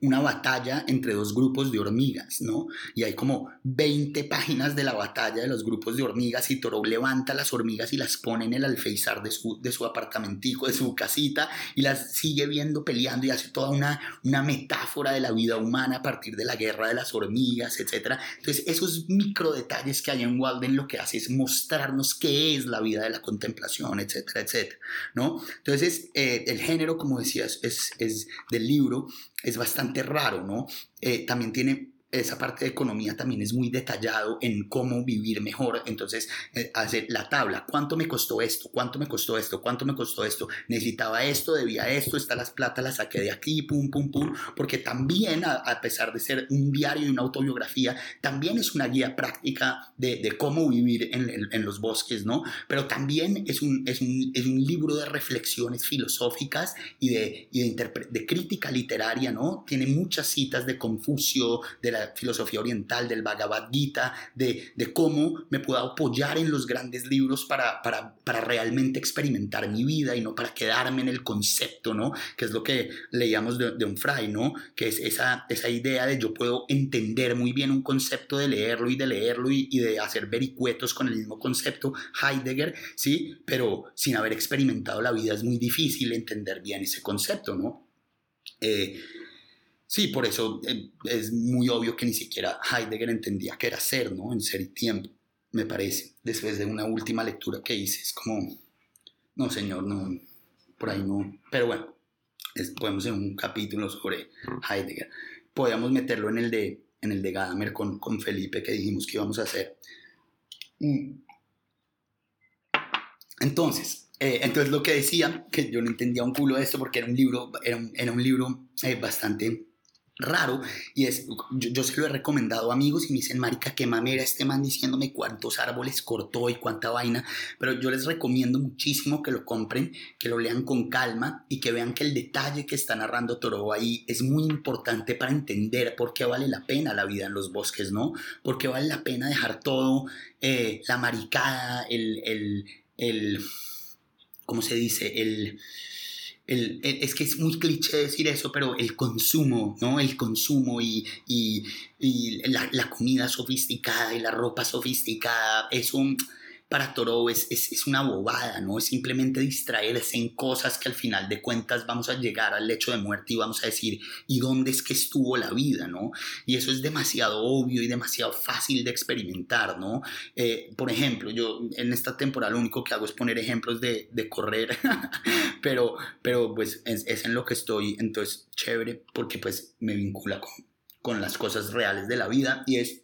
[SPEAKER 1] una batalla entre dos grupos de hormigas, ¿no? Y hay como 20 páginas de la batalla de los grupos de hormigas y Toro levanta las hormigas y las pone en el alféizar de su, de su apartamentico, de su casita y las sigue viendo peleando y hace toda una, una metáfora de la vida humana a partir de la guerra de las hormigas, etc. Entonces, esos micro detalles que hay en Walden lo que hace es mostrarnos qué es la vida de la contemplación, etcétera, etcétera, ¿no? Entonces, eh, el género, como decías, es, es del libro, es bastante raro, ¿no? Eh, también tiene esa parte de economía también es muy detallado en cómo vivir mejor. Entonces, eh, hace la tabla. ¿Cuánto me costó esto? ¿Cuánto me costó esto? ¿Cuánto me costó esto? Necesitaba esto, debía esto, está las plata, las saqué de aquí, pum, pum, pum. Porque también, a, pesar de ser un diario y una autobiografía, también es una guía práctica de, de cómo vivir en, en, los bosques, ¿no? Pero también es un, es un, es un libro de reflexiones filosóficas y de, y de, de crítica literaria, ¿no? Tiene muchas citas de Confucio, de la filosofía oriental, del Bhagavad Gita, de, de cómo me puedo apoyar en los grandes libros para, para, para, realmente experimentar mi vida y no para quedarme en el concepto, ¿no? Que es lo que leíamos de, de un fray, ¿no? Que es esa, esa idea de yo puedo entender muy bien un concepto de leerlo y de leerlo y, y de hacer vericuetos con el mismo concepto, Heidegger, ¿sí? Pero sin haber experimentado la vida es muy difícil entender bien ese concepto, ¿no? Eh, Sí, por eso eh, es muy obvio que ni siquiera Heidegger entendía qué era ser, ¿no? En ser y tiempo, me parece. Después de una última lectura que hice, es como, no, señor, no, por ahí no. Pero bueno, podemos hacer un capítulo sobre Heidegger. Podríamos meterlo en el de, en el de Gadamer con, con Felipe, que dijimos que íbamos a hacer. Mm. Entonces, eh, entonces lo que decía, que yo no entendía un culo de esto porque era un libro, era un, era un libro eh, bastante raro y es, yo, se lo he recomendado a amigos y me dicen, marica, qué mamera este man diciéndome cuántos árboles cortó y cuánta vaina, pero yo les recomiendo muchísimo que lo compren, que lo lean con calma y que vean que el detalle que está narrando Toro ahí es muy importante para entender por qué vale la pena la vida en los bosques, ¿no? Por qué vale la pena dejar todo, eh, la maricada, el, el, el, ¿cómo se dice? El es que es muy cliché decir eso, pero el consumo, ¿no? El consumo y, y, la, comida sofisticada y la ropa sofisticada, es un para Toro es, es, una bobada, ¿no? Es simplemente distraerse en cosas que al final de cuentas vamos a llegar al lecho de muerte y vamos a decir, ¿y dónde es que estuvo la vida, ¿no? Y eso es demasiado obvio y demasiado fácil de experimentar, ¿no? Eh, por ejemplo, yo en esta temporada lo único que hago es poner ejemplos de, de correr, [LAUGHS] pero, pero pues es, es, en lo que estoy, entonces chévere, porque pues me vincula con, con las cosas reales de la vida y es,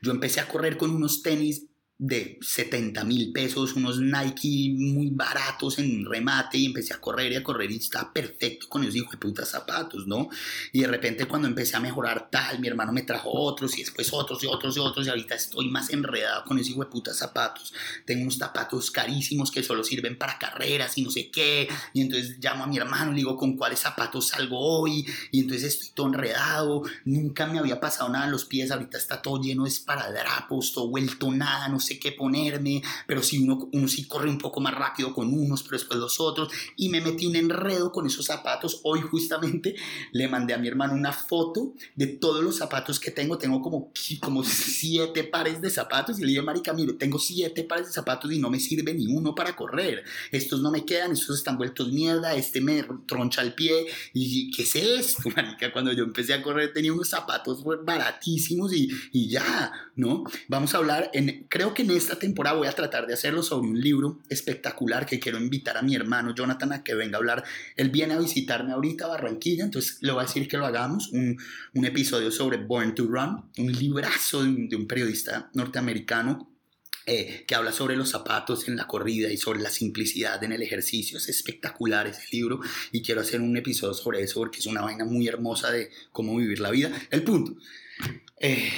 [SPEAKER 1] yo empecé a correr con unos tenis de 70 mil pesos, unos Nike muy baratos en remate y empecé a correr y a correr y estaba perfecto con esos hijos de puta zapatos, ¿no? Y de repente cuando empecé a mejorar tal, mi hermano me trajo otros y después otros y otros y otros y ahorita estoy más enredado con esos hijos de puta zapatos. Tengo unos zapatos carísimos que solo sirven para carreras y no sé qué. Y entonces llamo a mi hermano y le digo con cuáles zapatos salgo hoy y entonces estoy todo enredado. Nunca me había pasado nada en los pies, ahorita está todo lleno de esparadrapos, todo vuelto nada, no sé qué ponerme, pero si uno, uno sí corre un poco más rápido con unos, pero después los otros, y me metí un enredo con esos zapatos. Hoy justamente le mandé a mi hermano una foto de todos los zapatos que tengo, tengo como, como siete pares de zapatos, y le dije, marica, mire, tengo siete pares de zapatos y no me sirve ni uno para correr, estos no me quedan, estos están vueltos mierda, este me troncha el pie, y ¿qué es esto, marica? Cuando yo empecé a correr tenía unos zapatos baratísimos y, y ya, ¿no? Vamos a hablar, en, creo que en esta temporada voy a tratar de hacerlo sobre un libro espectacular que quiero invitar a mi hermano Jonathan a que venga a hablar. Él viene a visitarme ahorita a Barranquilla, entonces le voy a decir que lo hagamos, un, un episodio sobre Born to Run, un librazo de un, periodista norteamericano eh, que habla sobre los zapatos en la corrida y sobre la simplicidad en el ejercicio. Es espectacular ese libro y quiero hacer un episodio sobre eso porque es una vaina muy hermosa de cómo vivir la vida. El punto. Eh,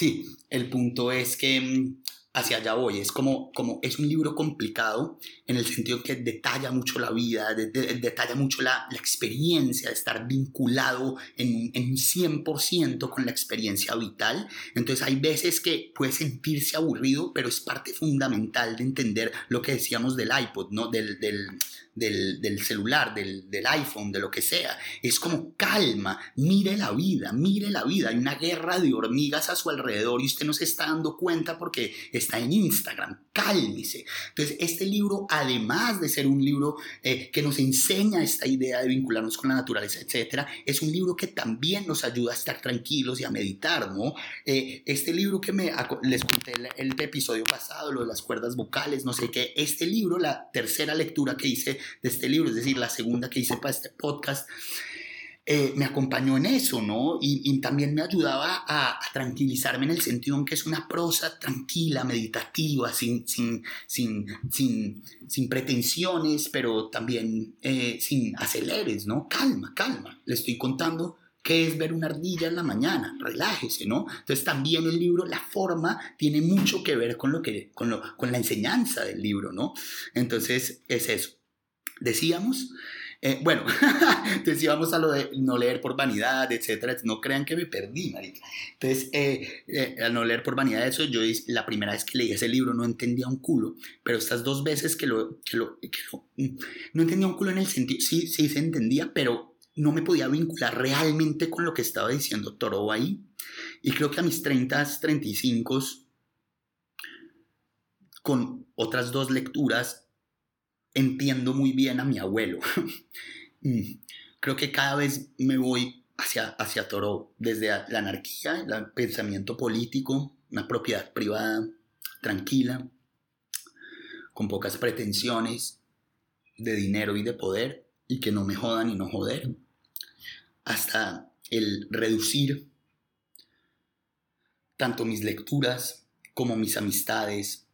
[SPEAKER 1] Sí, el punto es que mm, hacia allá voy. Es como, como es un libro complicado en el sentido que detalla mucho la vida, detalla mucho la, experiencia de estar vinculado en, en un 100% con la experiencia vital. Entonces hay veces que puede sentirse aburrido, pero es parte fundamental de entender lo que decíamos del iPod, ¿no? Del, del, del, celular, del, del, iPhone, de lo que sea. Es como calma, mire la vida, mire la vida. Hay una guerra de hormigas a su alrededor y usted no se está dando cuenta porque está en Instagram. Cálmese. Entonces, este libro, además de ser un libro eh, que nos enseña esta idea de vincularnos con la naturaleza, etcétera, es un libro que también nos ayuda a estar tranquilos y a meditar, ¿no? Eh, este libro que me les conté el, el episodio pasado, lo de las cuerdas vocales, no sé qué, este libro, la tercera lectura que hice de este libro, es decir, la segunda que hice para este podcast, eh, me acompañó en eso, ¿no? Y, también me ayudaba a, a, tranquilizarme en el sentido en que es una prosa tranquila, meditativa, sin, sin, sin, sin, sin pretensiones, pero también eh, sin aceleres, ¿no? Calma, calma. Le estoy contando qué es ver una ardilla en la mañana, relájese, ¿no? Entonces también el libro, la forma, tiene mucho que ver con, lo que, con, lo, con la enseñanza del libro, ¿no? Entonces es eso. Decíamos, eh, bueno, [LAUGHS] decíamos a lo de no leer por vanidad, etcétera. No crean que me perdí, marica. Entonces, eh, eh, al no leer por vanidad, eso yo la primera vez que leí ese libro no entendía un culo, pero estas dos veces que lo, que lo, que lo mm, no entendía un culo en el sentido, sí, sí se entendía, pero no me podía vincular realmente con lo que estaba diciendo Toro ahí. Y creo que a mis 30, 35, con otras dos lecturas, entiendo muy bien a mi abuelo. [LAUGHS] Mm, creo que cada vez me voy hacia, hacia Toro, desde la anarquía, el pensamiento político, una propiedad privada tranquila, con pocas pretensiones de dinero y de poder, y que no me jodan y no joder, hasta el reducir tanto mis lecturas como mis amistades,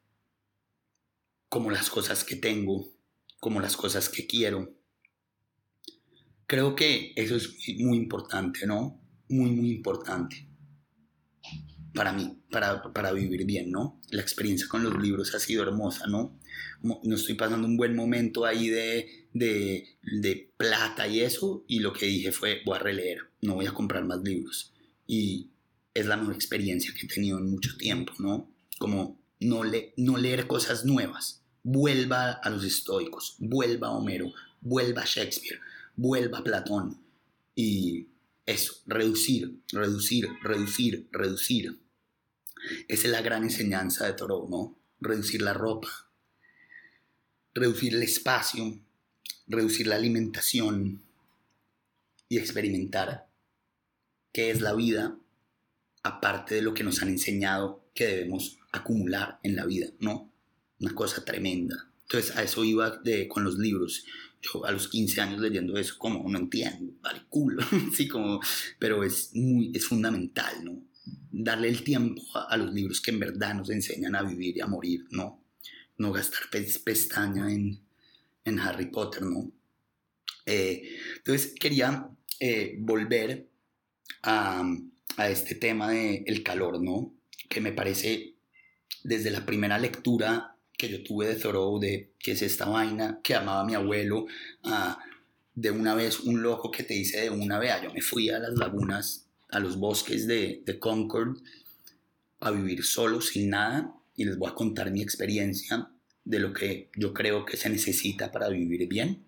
[SPEAKER 1] como las cosas que tengo, como las cosas que quiero. Creo que eso es muy importante, ¿no? Muy, muy importante para mí, para, para vivir bien, ¿no? La experiencia con los libros ha sido hermosa, ¿no? No estoy pasando un buen momento ahí de, de, de plata y eso, y lo que dije fue, voy a releer, no voy a comprar más libros. Y es la mejor experiencia que he tenido en mucho tiempo, ¿no? Como no, le, no leer cosas nuevas, vuelva a los estoicos, vuelva a Homero, vuelva a Shakespeare, vuelva a Platón. Y eso, reducir, reducir, reducir, reducir. Esa es la gran enseñanza de Thoreau, ¿no? Reducir la ropa, reducir el espacio, reducir la alimentación y experimentar qué es la vida aparte de lo que nos han enseñado que debemos acumular en la vida, ¿no? Una cosa tremenda. Entonces a eso iba de, con los libros. Yo a los 15 años leyendo eso, como no entiendo, vale culo, [LAUGHS] sí, como, pero es muy, es fundamental, ¿no? darle el tiempo a, los libros que en verdad nos enseñan a vivir y a morir, ¿no? No gastar pestaña en, en Harry Potter, ¿no? Eh, entonces quería eh, volver a, a, este tema del el calor, ¿no? Que me parece desde la primera lectura que yo tuve de Thoreau, de qué es esta vaina, que amaba a mi abuelo, de una vez un loco que te dice de una vez, yo me fui a las lagunas, a los bosques de, de Concord, a vivir solo, sin nada, y les voy a contar mi experiencia de lo que yo creo que se necesita para vivir bien.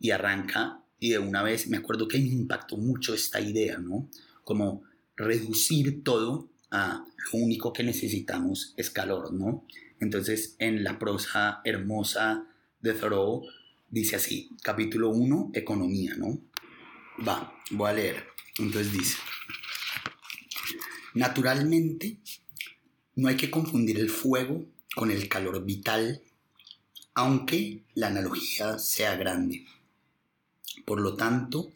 [SPEAKER 1] Y arranca, y de una vez me acuerdo que me impactó mucho esta idea, ¿no? Como reducir todo a lo único que necesitamos es calor, ¿no? Entonces, en la prosa hermosa de Thoreau, dice así, capítulo 1, economía, ¿no? Va, voy a leer. Entonces dice, naturalmente, no hay que confundir el fuego con el calor vital, aunque la analogía sea grande. Por lo tanto,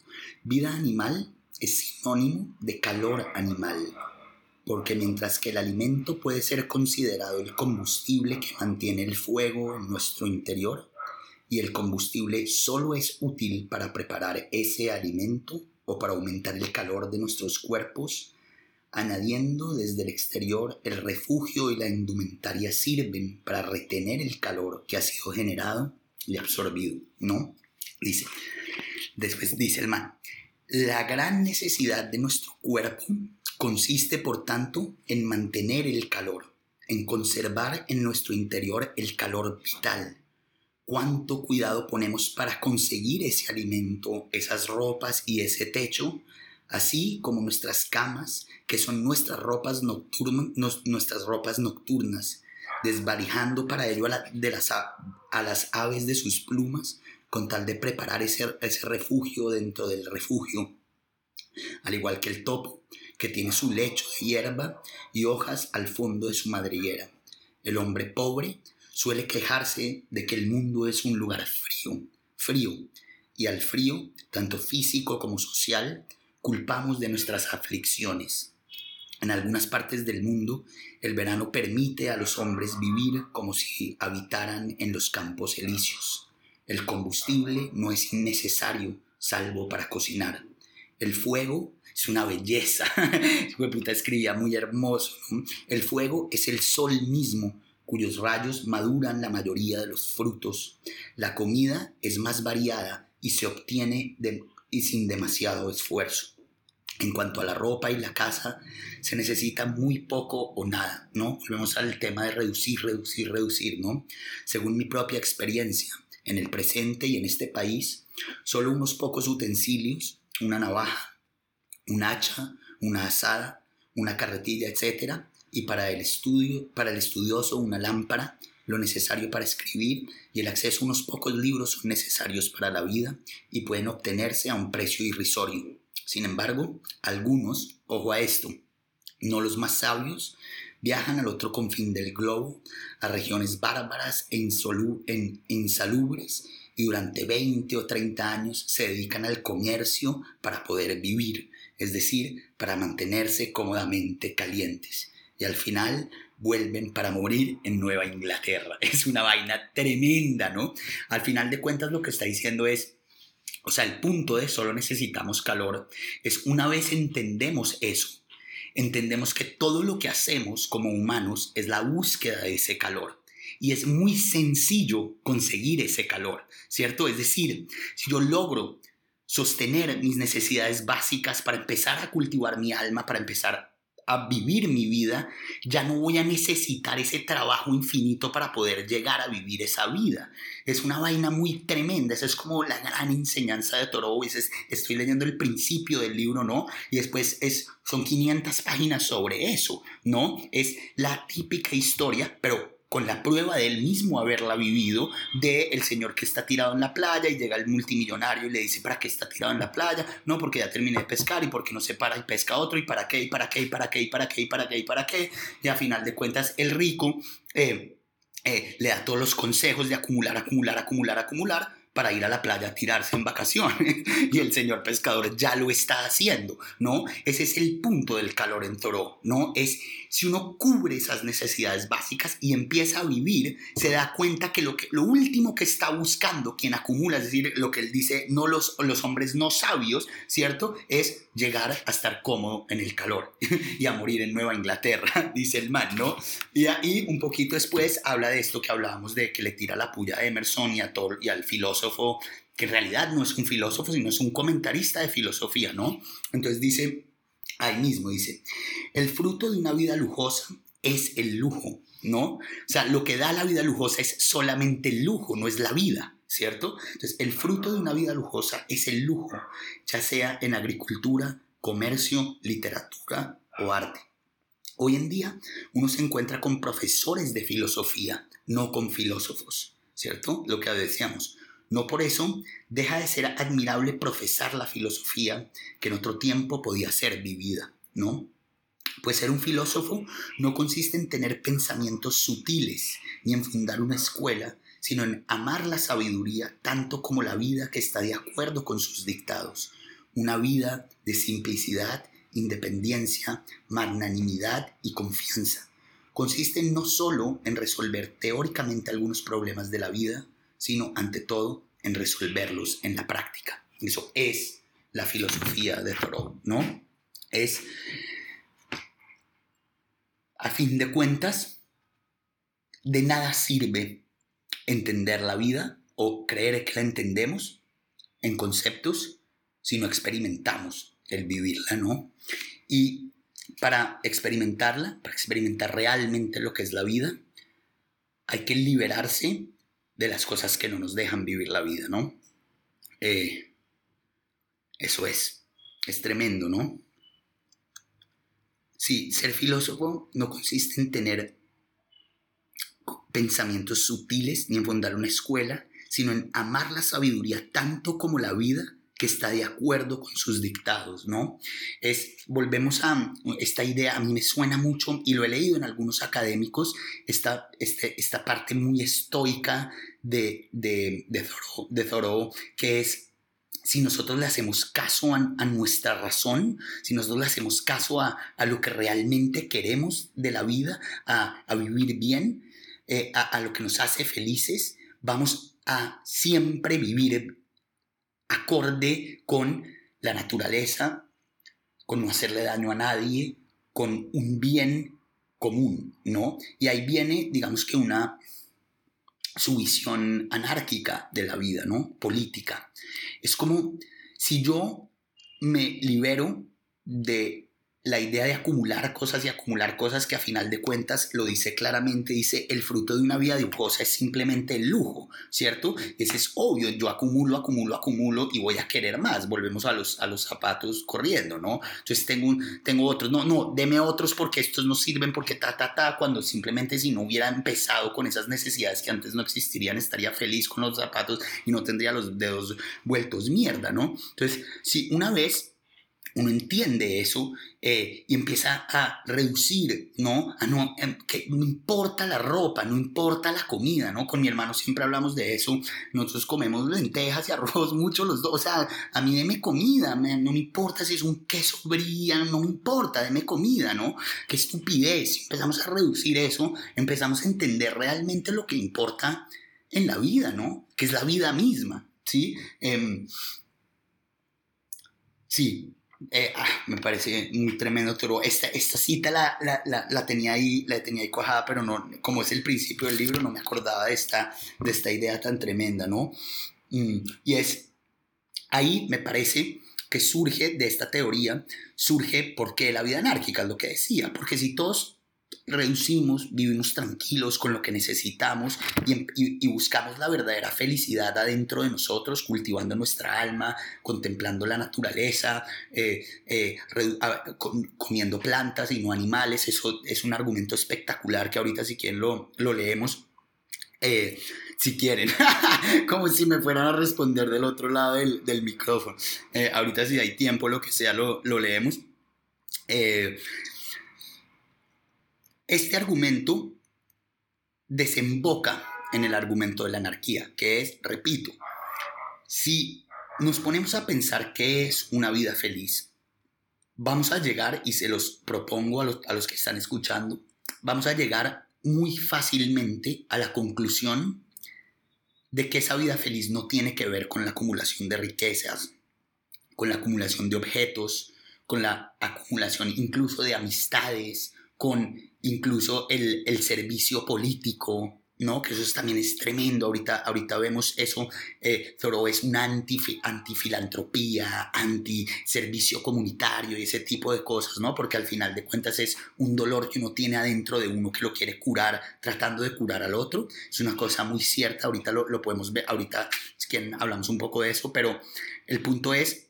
[SPEAKER 1] vida animal es sinónimo de calor animal porque mientras que el alimento puede ser considerado el combustible que mantiene el fuego en nuestro interior, y el combustible solo es útil para preparar ese alimento o para aumentar el calor de nuestros cuerpos, añadiendo desde el exterior el refugio y la indumentaria sirven para retener el calor que ha sido generado y absorbido, ¿no? Dice, después dice el man, la gran necesidad de nuestro cuerpo Consiste, por tanto, en mantener el calor, en conservar en nuestro interior el calor vital. ¿Cuánto cuidado ponemos para conseguir ese alimento, esas ropas y ese techo? Así como nuestras camas, que son nuestras ropas, nocturnas, desvalijando para ello a, de las, aves de sus plumas, con tal de preparar ese refugio dentro del refugio. Al igual que el topo, que tiene su lecho de hierba y hojas al fondo de su madriguera. El hombre pobre suele quejarse de que el mundo es un lugar frío, frío, y al frío, tanto físico como social, culpamos de nuestras aflicciones. En algunas partes del mundo, el verano permite a los hombres vivir como si habitaran en los campos elíseos. El combustible no es innecesario, salvo para cocinar. El fuego es una belleza. [LAUGHS] puta escribía muy hermoso. El fuego es el sol mismo, cuyos rayos maduran la mayoría de los frutos. La comida es más variada y se obtiene y sin demasiado esfuerzo. En cuanto a la ropa y la casa, se necesita muy poco o nada, ¿no? Volvemos al tema de reducir, reducir, reducir, ¿no? Según mi propia experiencia, en el presente y en este país, solo unos pocos utensilios, una navaja, un hacha, una asada, una carretilla, etc. Y para el estudio, para el estudioso, una lámpara, lo necesario para escribir y el acceso a unos pocos libros son necesarios para la vida y pueden obtenerse a un precio irrisorio. Sin embargo, algunos, ojo a esto, no los más sabios, viajan al otro confín del globo, a regiones bárbaras e insalubres, y durante 20 o 30 años se dedican al comercio para poder vivir, es decir, para mantenerse cómodamente calientes. Y al final vuelven para morir en Nueva Inglaterra. [LAUGHS] Es una vaina tremenda, ¿no? Al final de cuentas lo que está diciendo es, o sea, el punto de solo necesitamos calor es una vez entendemos eso, entendemos que todo lo que hacemos como humanos es la búsqueda de ese calor. Y es muy sencillo conseguir ese calor, ¿cierto? Es decir, si yo logro sostener mis necesidades básicas para empezar a cultivar mi alma, para empezar a vivir mi vida, ya no voy a necesitar ese trabajo infinito para poder llegar a vivir esa vida. Es una vaina muy tremenda, esa es como la gran enseñanza de Thoreau, es, estoy leyendo el principio del libro, ¿no? Y después es, son 500 páginas sobre eso, ¿no? Es la típica historia, pero con la prueba de él mismo haberla vivido, de el señor que está tirado en la playa y llega el multimillonario y le dice, ¿para qué está tirado en la playa? No, porque ya terminé de pescar y porque no se para y pesca otro y para qué, y para qué, y para qué, y para qué, y para qué, y para qué. Y a final de cuentas, el rico eh, eh, le da todos los consejos de acumular, acumular, acumular, acumular, para ir a la playa a tirarse en vacaciones [LAUGHS] y el señor pescador ya lo está haciendo, ¿no? Ese es el punto del calor en Toro, ¿no? Es si uno cubre esas necesidades básicas y empieza a vivir, se da cuenta que lo, que, lo último que está buscando quien acumula, es decir, lo que él dice, no los, los hombres no sabios, ¿cierto? Es llegar a estar cómodo en el calor [LAUGHS] y a morir en Nueva Inglaterra, [LAUGHS] dice el man, ¿no? Y ahí un poquito después habla de esto que hablábamos de que le tira la puya a Emerson y, a todo, y al filósofo, que en realidad no es un filósofo, sino es un comentarista de filosofía, ¿no? Entonces dice ahí mismo dice, el fruto de una vida lujosa es el lujo, ¿no? O sea, lo que da la vida lujosa es solamente el lujo, no es la vida, ¿cierto? Entonces, el fruto de una vida lujosa es el lujo, ya sea en agricultura, comercio, literatura o arte. Hoy en día uno se encuentra con profesores de filosofía, no con filósofos, ¿cierto? Lo que decíamos, no por eso deja de ser admirable profesar la filosofía que en otro tiempo podía ser vivida, ¿no? Pues ser un filósofo no consiste en tener pensamientos sutiles ni en fundar una escuela, sino en amar la sabiduría tanto como la vida que está de acuerdo con sus dictados. Una vida de simplicidad, independencia, magnanimidad y confianza. Consiste no solo en resolver teóricamente algunos problemas de la vida, sino ante todo en resolverlos en la práctica. Eso es la filosofía de Thoreau, ¿no? Es, a fin de cuentas, de nada sirve entender la vida o creer que la entendemos en conceptos si no experimentamos el vivirla, ¿no? Y para experimentarla, para experimentar realmente lo que es la vida, hay que liberarse de las cosas que no nos dejan vivir la vida, ¿no? Eh, eso es, es tremendo, ¿no? Sí, ser filósofo no consiste en tener pensamientos sutiles ni en fundar una escuela, sino en amar la sabiduría tanto como la vida está de acuerdo con sus dictados, ¿no? Es, volvemos a esta idea, a mí me suena mucho y lo he leído en algunos académicos, esta, este, esta parte muy estoica de, de, de, Thoreau, que es si nosotros le hacemos caso a, nuestra razón, si nosotros le hacemos caso a, a, lo que realmente queremos de la vida, a, a vivir bien, eh, a, lo que nos hace felices, vamos a siempre vivir acorde con la naturaleza, con no hacerle daño a nadie, con un bien común, ¿no? Y ahí viene, digamos que una su visión anárquica de la vida, ¿no? Política. Es como si yo me libero de la idea de acumular cosas y acumular cosas que a final de cuentas lo dice claramente, dice el fruto de una vida lujosa es simplemente el lujo, ¿cierto? Ese es obvio, yo acumulo, acumulo, acumulo y voy a querer más, volvemos a los, a los zapatos corriendo, ¿no? Entonces tengo, tengo otros, no, no, deme otros porque estos no sirven, porque ta, ta, ta, cuando simplemente si no hubiera empezado con esas necesidades que antes no existirían, estaría feliz con los zapatos y no tendría los dedos vueltos mierda, ¿no? Entonces, si una vez uno entiende eso eh, y empieza a reducir, ¿no? A no, em, que no importa la ropa, no importa la comida, ¿no? Con mi hermano siempre hablamos de eso. Nosotros comemos lentejas y arroz [LAUGHS] mucho los dos. O sea, a mí deme comida, no me importa si es un queso bría, no me importa, deme comida, ¿no? Qué estupidez. Empezamos a reducir eso, empezamos a entender realmente lo que importa en la vida, ¿no? Que es la vida misma, ¿sí? Em, sí, eh, ah, me parece muy tremendo, pero esta, esta cita la, la, la, tenía ahí, la tenía ahí cuajada, pero no, como es el principio del libro, no me acordaba de esta, de esta idea tan tremenda, ¿no? Mm, y es, ahí me parece que surge de esta teoría, surge porque la vida anárquica es lo que decía, porque si todos reducimos, vivimos tranquilos con lo que necesitamos y, buscamos la verdadera felicidad adentro de nosotros, cultivando nuestra alma, contemplando la naturaleza, eh, eh, comiendo plantas y no animales. Eso es un argumento espectacular que ahorita si quieren lo, lo leemos. Eh, si quieren, [LAUGHS] como si me fueran a responder del otro lado del, del micrófono. ahorita si hay tiempo, lo que sea, lo, lo leemos. Este argumento desemboca en el argumento de la anarquía, que es, repito, si nos ponemos a pensar qué es una vida feliz, vamos a llegar, y se los propongo a los, a los que están escuchando, vamos a llegar muy fácilmente a la conclusión de que esa vida feliz no tiene que ver con la acumulación de riquezas, con la acumulación de objetos, con la acumulación incluso de amistades, con incluso el, el servicio político, ¿no? Que eso también es tremendo. Ahorita, ahorita vemos eso. Eh, es una anti, antifilantropía, anti-servicio comunitario y ese tipo de cosas, ¿no? Porque al final de cuentas es un dolor que uno tiene adentro de uno que lo quiere curar, tratando de curar al otro. Es una cosa muy cierta. Ahorita lo, lo podemos ver. Ahorita es que hablamos un poco de eso, pero el punto es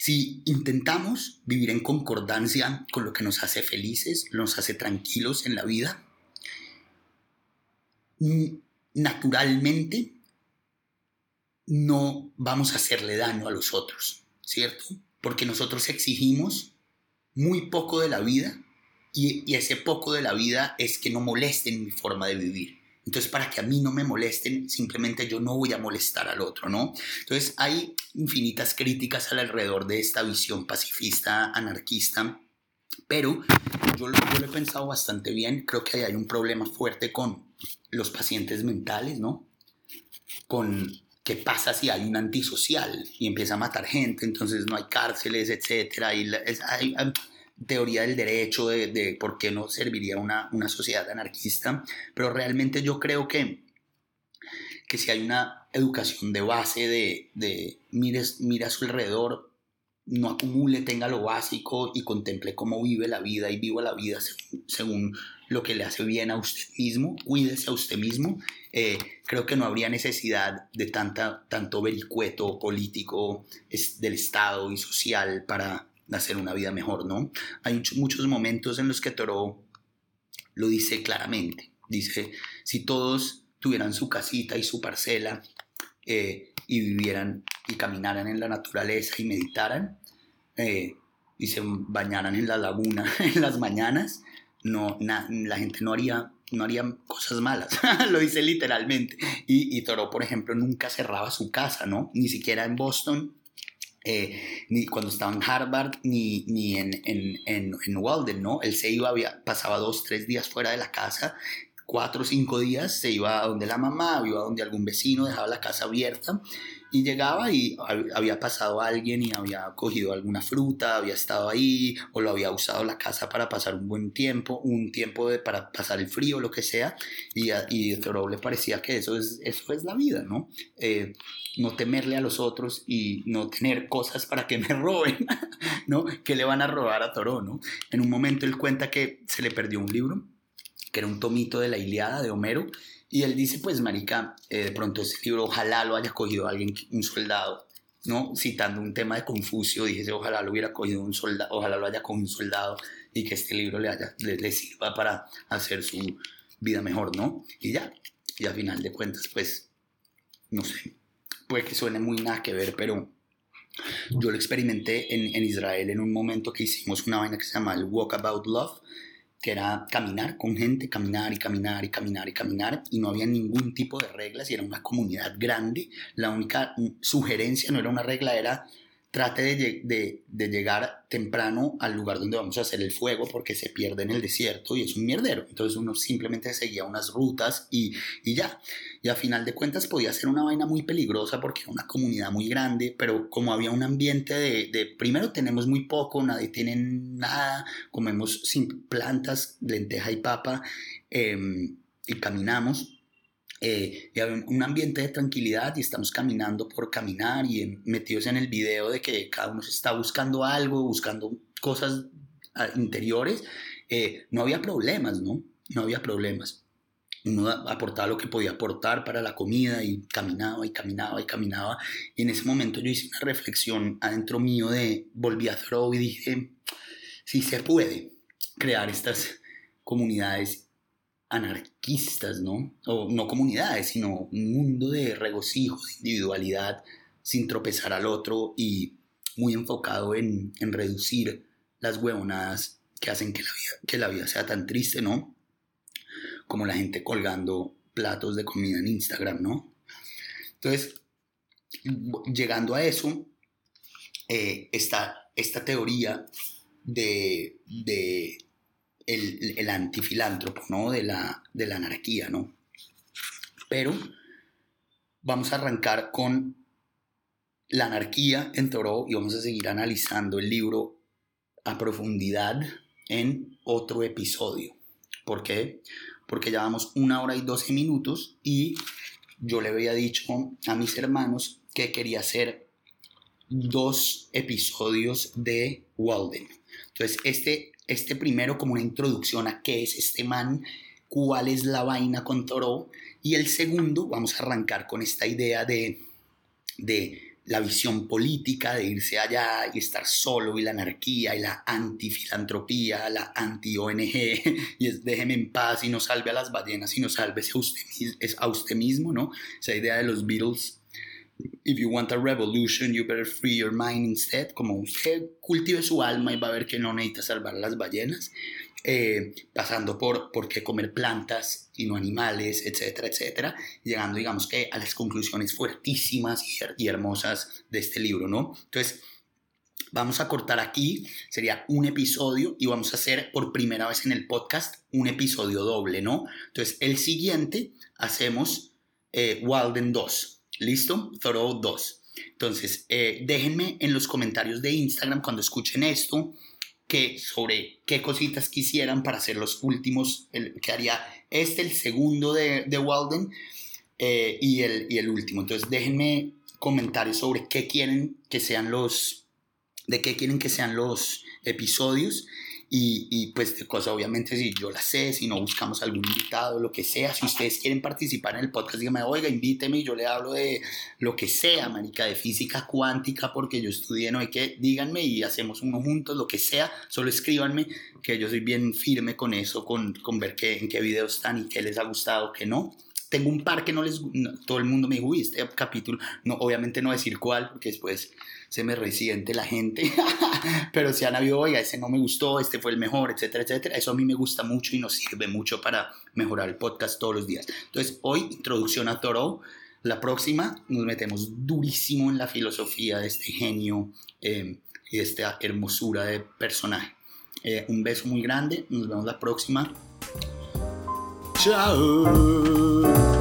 [SPEAKER 1] si intentamos vivir en concordancia con lo que nos hace felices, nos hace tranquilos en la vida, naturalmente no vamos a hacerle daño a los otros, ¿cierto? Porque nosotros exigimos muy poco de la vida y, ese poco de la vida es que no molesten mi forma de vivir. Entonces, para que a mí no me molesten, simplemente yo no voy a molestar al otro, ¿no? Entonces, hay infinitas críticas alrededor de esta visión pacifista, anarquista, pero yo lo, he pensado bastante bien. Creo que hay un problema fuerte con los pacientes mentales, ¿no? Con qué pasa si hay un antisocial y empieza a matar gente, entonces no hay cárceles, etcétera. Y hay, teoría del derecho de, por qué no serviría una, una sociedad anarquista, pero realmente yo creo que, que si hay una educación de base de, de mires, mira a su alrededor, no acumule, tenga lo básico y contemple cómo vive la vida y viva la vida según, lo que le hace bien a usted mismo, cuídese a usted mismo, eh, creo que no habría necesidad de tanta, tanto vericueto político del Estado y social para hacer una vida mejor, ¿no? Hay muchos momentos en los que Toro lo dice claramente, dice, si todos tuvieran su casita y su parcela, eh, y vivieran y caminaran en la naturaleza y meditaran eh, y se bañaran en la laguna [LAUGHS] en las mañanas, no, la gente no haría, no haría cosas malas, [LAUGHS] lo dice literalmente. Y, y Thoreau, por ejemplo, nunca cerraba su casa, ¿no? Ni siquiera en Boston, eh, ni cuando estaba en Harvard, ni, ni en, en, en, en, Walden, ¿no? Él se iba, había, pasaba dos, tres días fuera de la casa cuatro o cinco días se iba a donde la mamá, iba a donde algún vecino, dejaba la casa abierta y llegaba y había pasado alguien y había cogido alguna fruta, había estado ahí o lo había usado la casa para pasar un buen tiempo, un tiempo de, para pasar el frío, lo que sea, y a, y le parecía que eso es, eso es la vida, ¿no? Eh, no temerle a los otros y no tener cosas para que [LAUGHS] me roben, ¿no? Que le van a robar a Toro, ¿no? En un momento él cuenta que se le perdió un libro que era un tomito de la Iliada de Homero, y él dice, pues, marica, eh, de pronto ese libro ojalá lo haya cogido alguien, un soldado, ¿no? Citando un tema de Confucio, dije, ojalá lo hubiera cogido un soldado, ojalá lo haya cogido un soldado y que este libro le, haya, le, sirva para hacer su vida mejor, ¿no? Y ya, y al final de cuentas, pues, no sé, puede que suene muy nada que ver, pero yo lo experimenté en, en Israel en un momento que hicimos una vaina que se llama el Walkabout Love, que era caminar con gente, caminar y caminar y caminar y caminar, y no había ningún tipo de reglas y era una comunidad grande. La única sugerencia no era una regla, era trate de, llegar temprano al lugar donde vamos a hacer el fuego porque se pierde en el desierto y es un mierdero. Entonces uno simplemente seguía unas rutas y, ya. Y a final de cuentas podía ser una vaina muy peligrosa porque era una comunidad muy grande, pero como había un ambiente de, primero tenemos muy poco, nadie tiene nada, comemos sin plantas, lenteja y papa em, y caminamos eh, y hay un ambiente de tranquilidad y estamos caminando por caminar y metidos en el video de que cada uno se está buscando algo, buscando cosas ah, interiores, eh, no había problemas, ¿no? No había problemas. Uno aportaba lo que podía aportar para la comida y caminaba y caminaba y caminaba. Y en ese momento yo hice una reflexión adentro mío de, volví a Throw y dije, si se puede crear estas comunidades anarquistas, ¿no? O no comunidades, sino un mundo de regocijo, de individualidad, sin tropezar al otro y muy enfocado en, reducir las huevonadas que hacen que la, vida, que la vida sea tan triste, ¿no? Como la gente colgando platos de comida en Instagram, ¿no? Entonces, llegando a eso, eh, está esta teoría de, de el, antifilántropo, ¿no? De la, de la anarquía, ¿no? Pero vamos a arrancar con la anarquía en Toro y vamos a seguir analizando el libro a profundidad en otro episodio. ¿Por qué? Porque llevamos una hora y doce minutos y yo le había dicho a mis hermanos que quería hacer dos episodios de Walden. Entonces, este, este primero como una introducción a qué es este man, cuál es la vaina con Toro, y el segundo vamos a arrancar con esta idea de, de la visión política de irse allá y estar solo y la anarquía y la antifilantropía, la anti-ONG [LAUGHS] y es déjeme en paz y no salve a las ballenas y no salve a usted, a usted mismo, ¿no? Esa idea de los Beatles if you want a revolution, you better free your mind instead. Como usted cultive su alma y va a ver que no necesita salvar a las ballenas. Eh, pasando por por qué comer plantas y no animales, etcétera, etcétera, llegando, digamos que a las conclusiones fuertísimas y, hermosas de este libro, ¿no? Entonces, vamos a cortar aquí, sería un episodio y vamos a hacer por primera vez en el podcast un episodio doble, ¿no? Entonces, el siguiente hacemos eh, Walden 2, ¿listo? Thoreau 2. Entonces, eh, déjenme en los comentarios de Instagram cuando escuchen esto, que sobre qué cositas quisieran para hacer los últimos, el, que haría este, el segundo de, de Walden eh, y, el, y el último. Entonces déjenme comentarios sobre qué quieren que sean los, de qué quieren que sean los episodios y, y, pues de cosas, obviamente, si yo la sé, si no buscamos algún invitado, lo que sea, si ustedes quieren participar en el podcast, díganme, oiga, invíteme y yo le hablo de lo que sea, manica, de física cuántica, porque yo estudié, no hay que, díganme y hacemos uno juntos, lo que sea, solo escríbanme, que yo soy bien firme con eso, con, con ver qué, en qué videos están y qué les ha gustado, qué no. Tengo un par que no les todo el mundo me dijo, uy, este capítulo, no, obviamente no decir cuál, porque después se me resiente la gente, [LAUGHS] pero si han habido, oiga, ese no me gustó, este fue el mejor, etcétera, etcétera, eso a mí me gusta mucho y nos sirve mucho para mejorar el podcast todos los días. Entonces, hoy, introducción a Toro, la próxima nos metemos durísimo en la filosofía de este genio eh, y esta hermosura de personaje. Eh, un beso muy grande, nos vemos la próxima. Chao.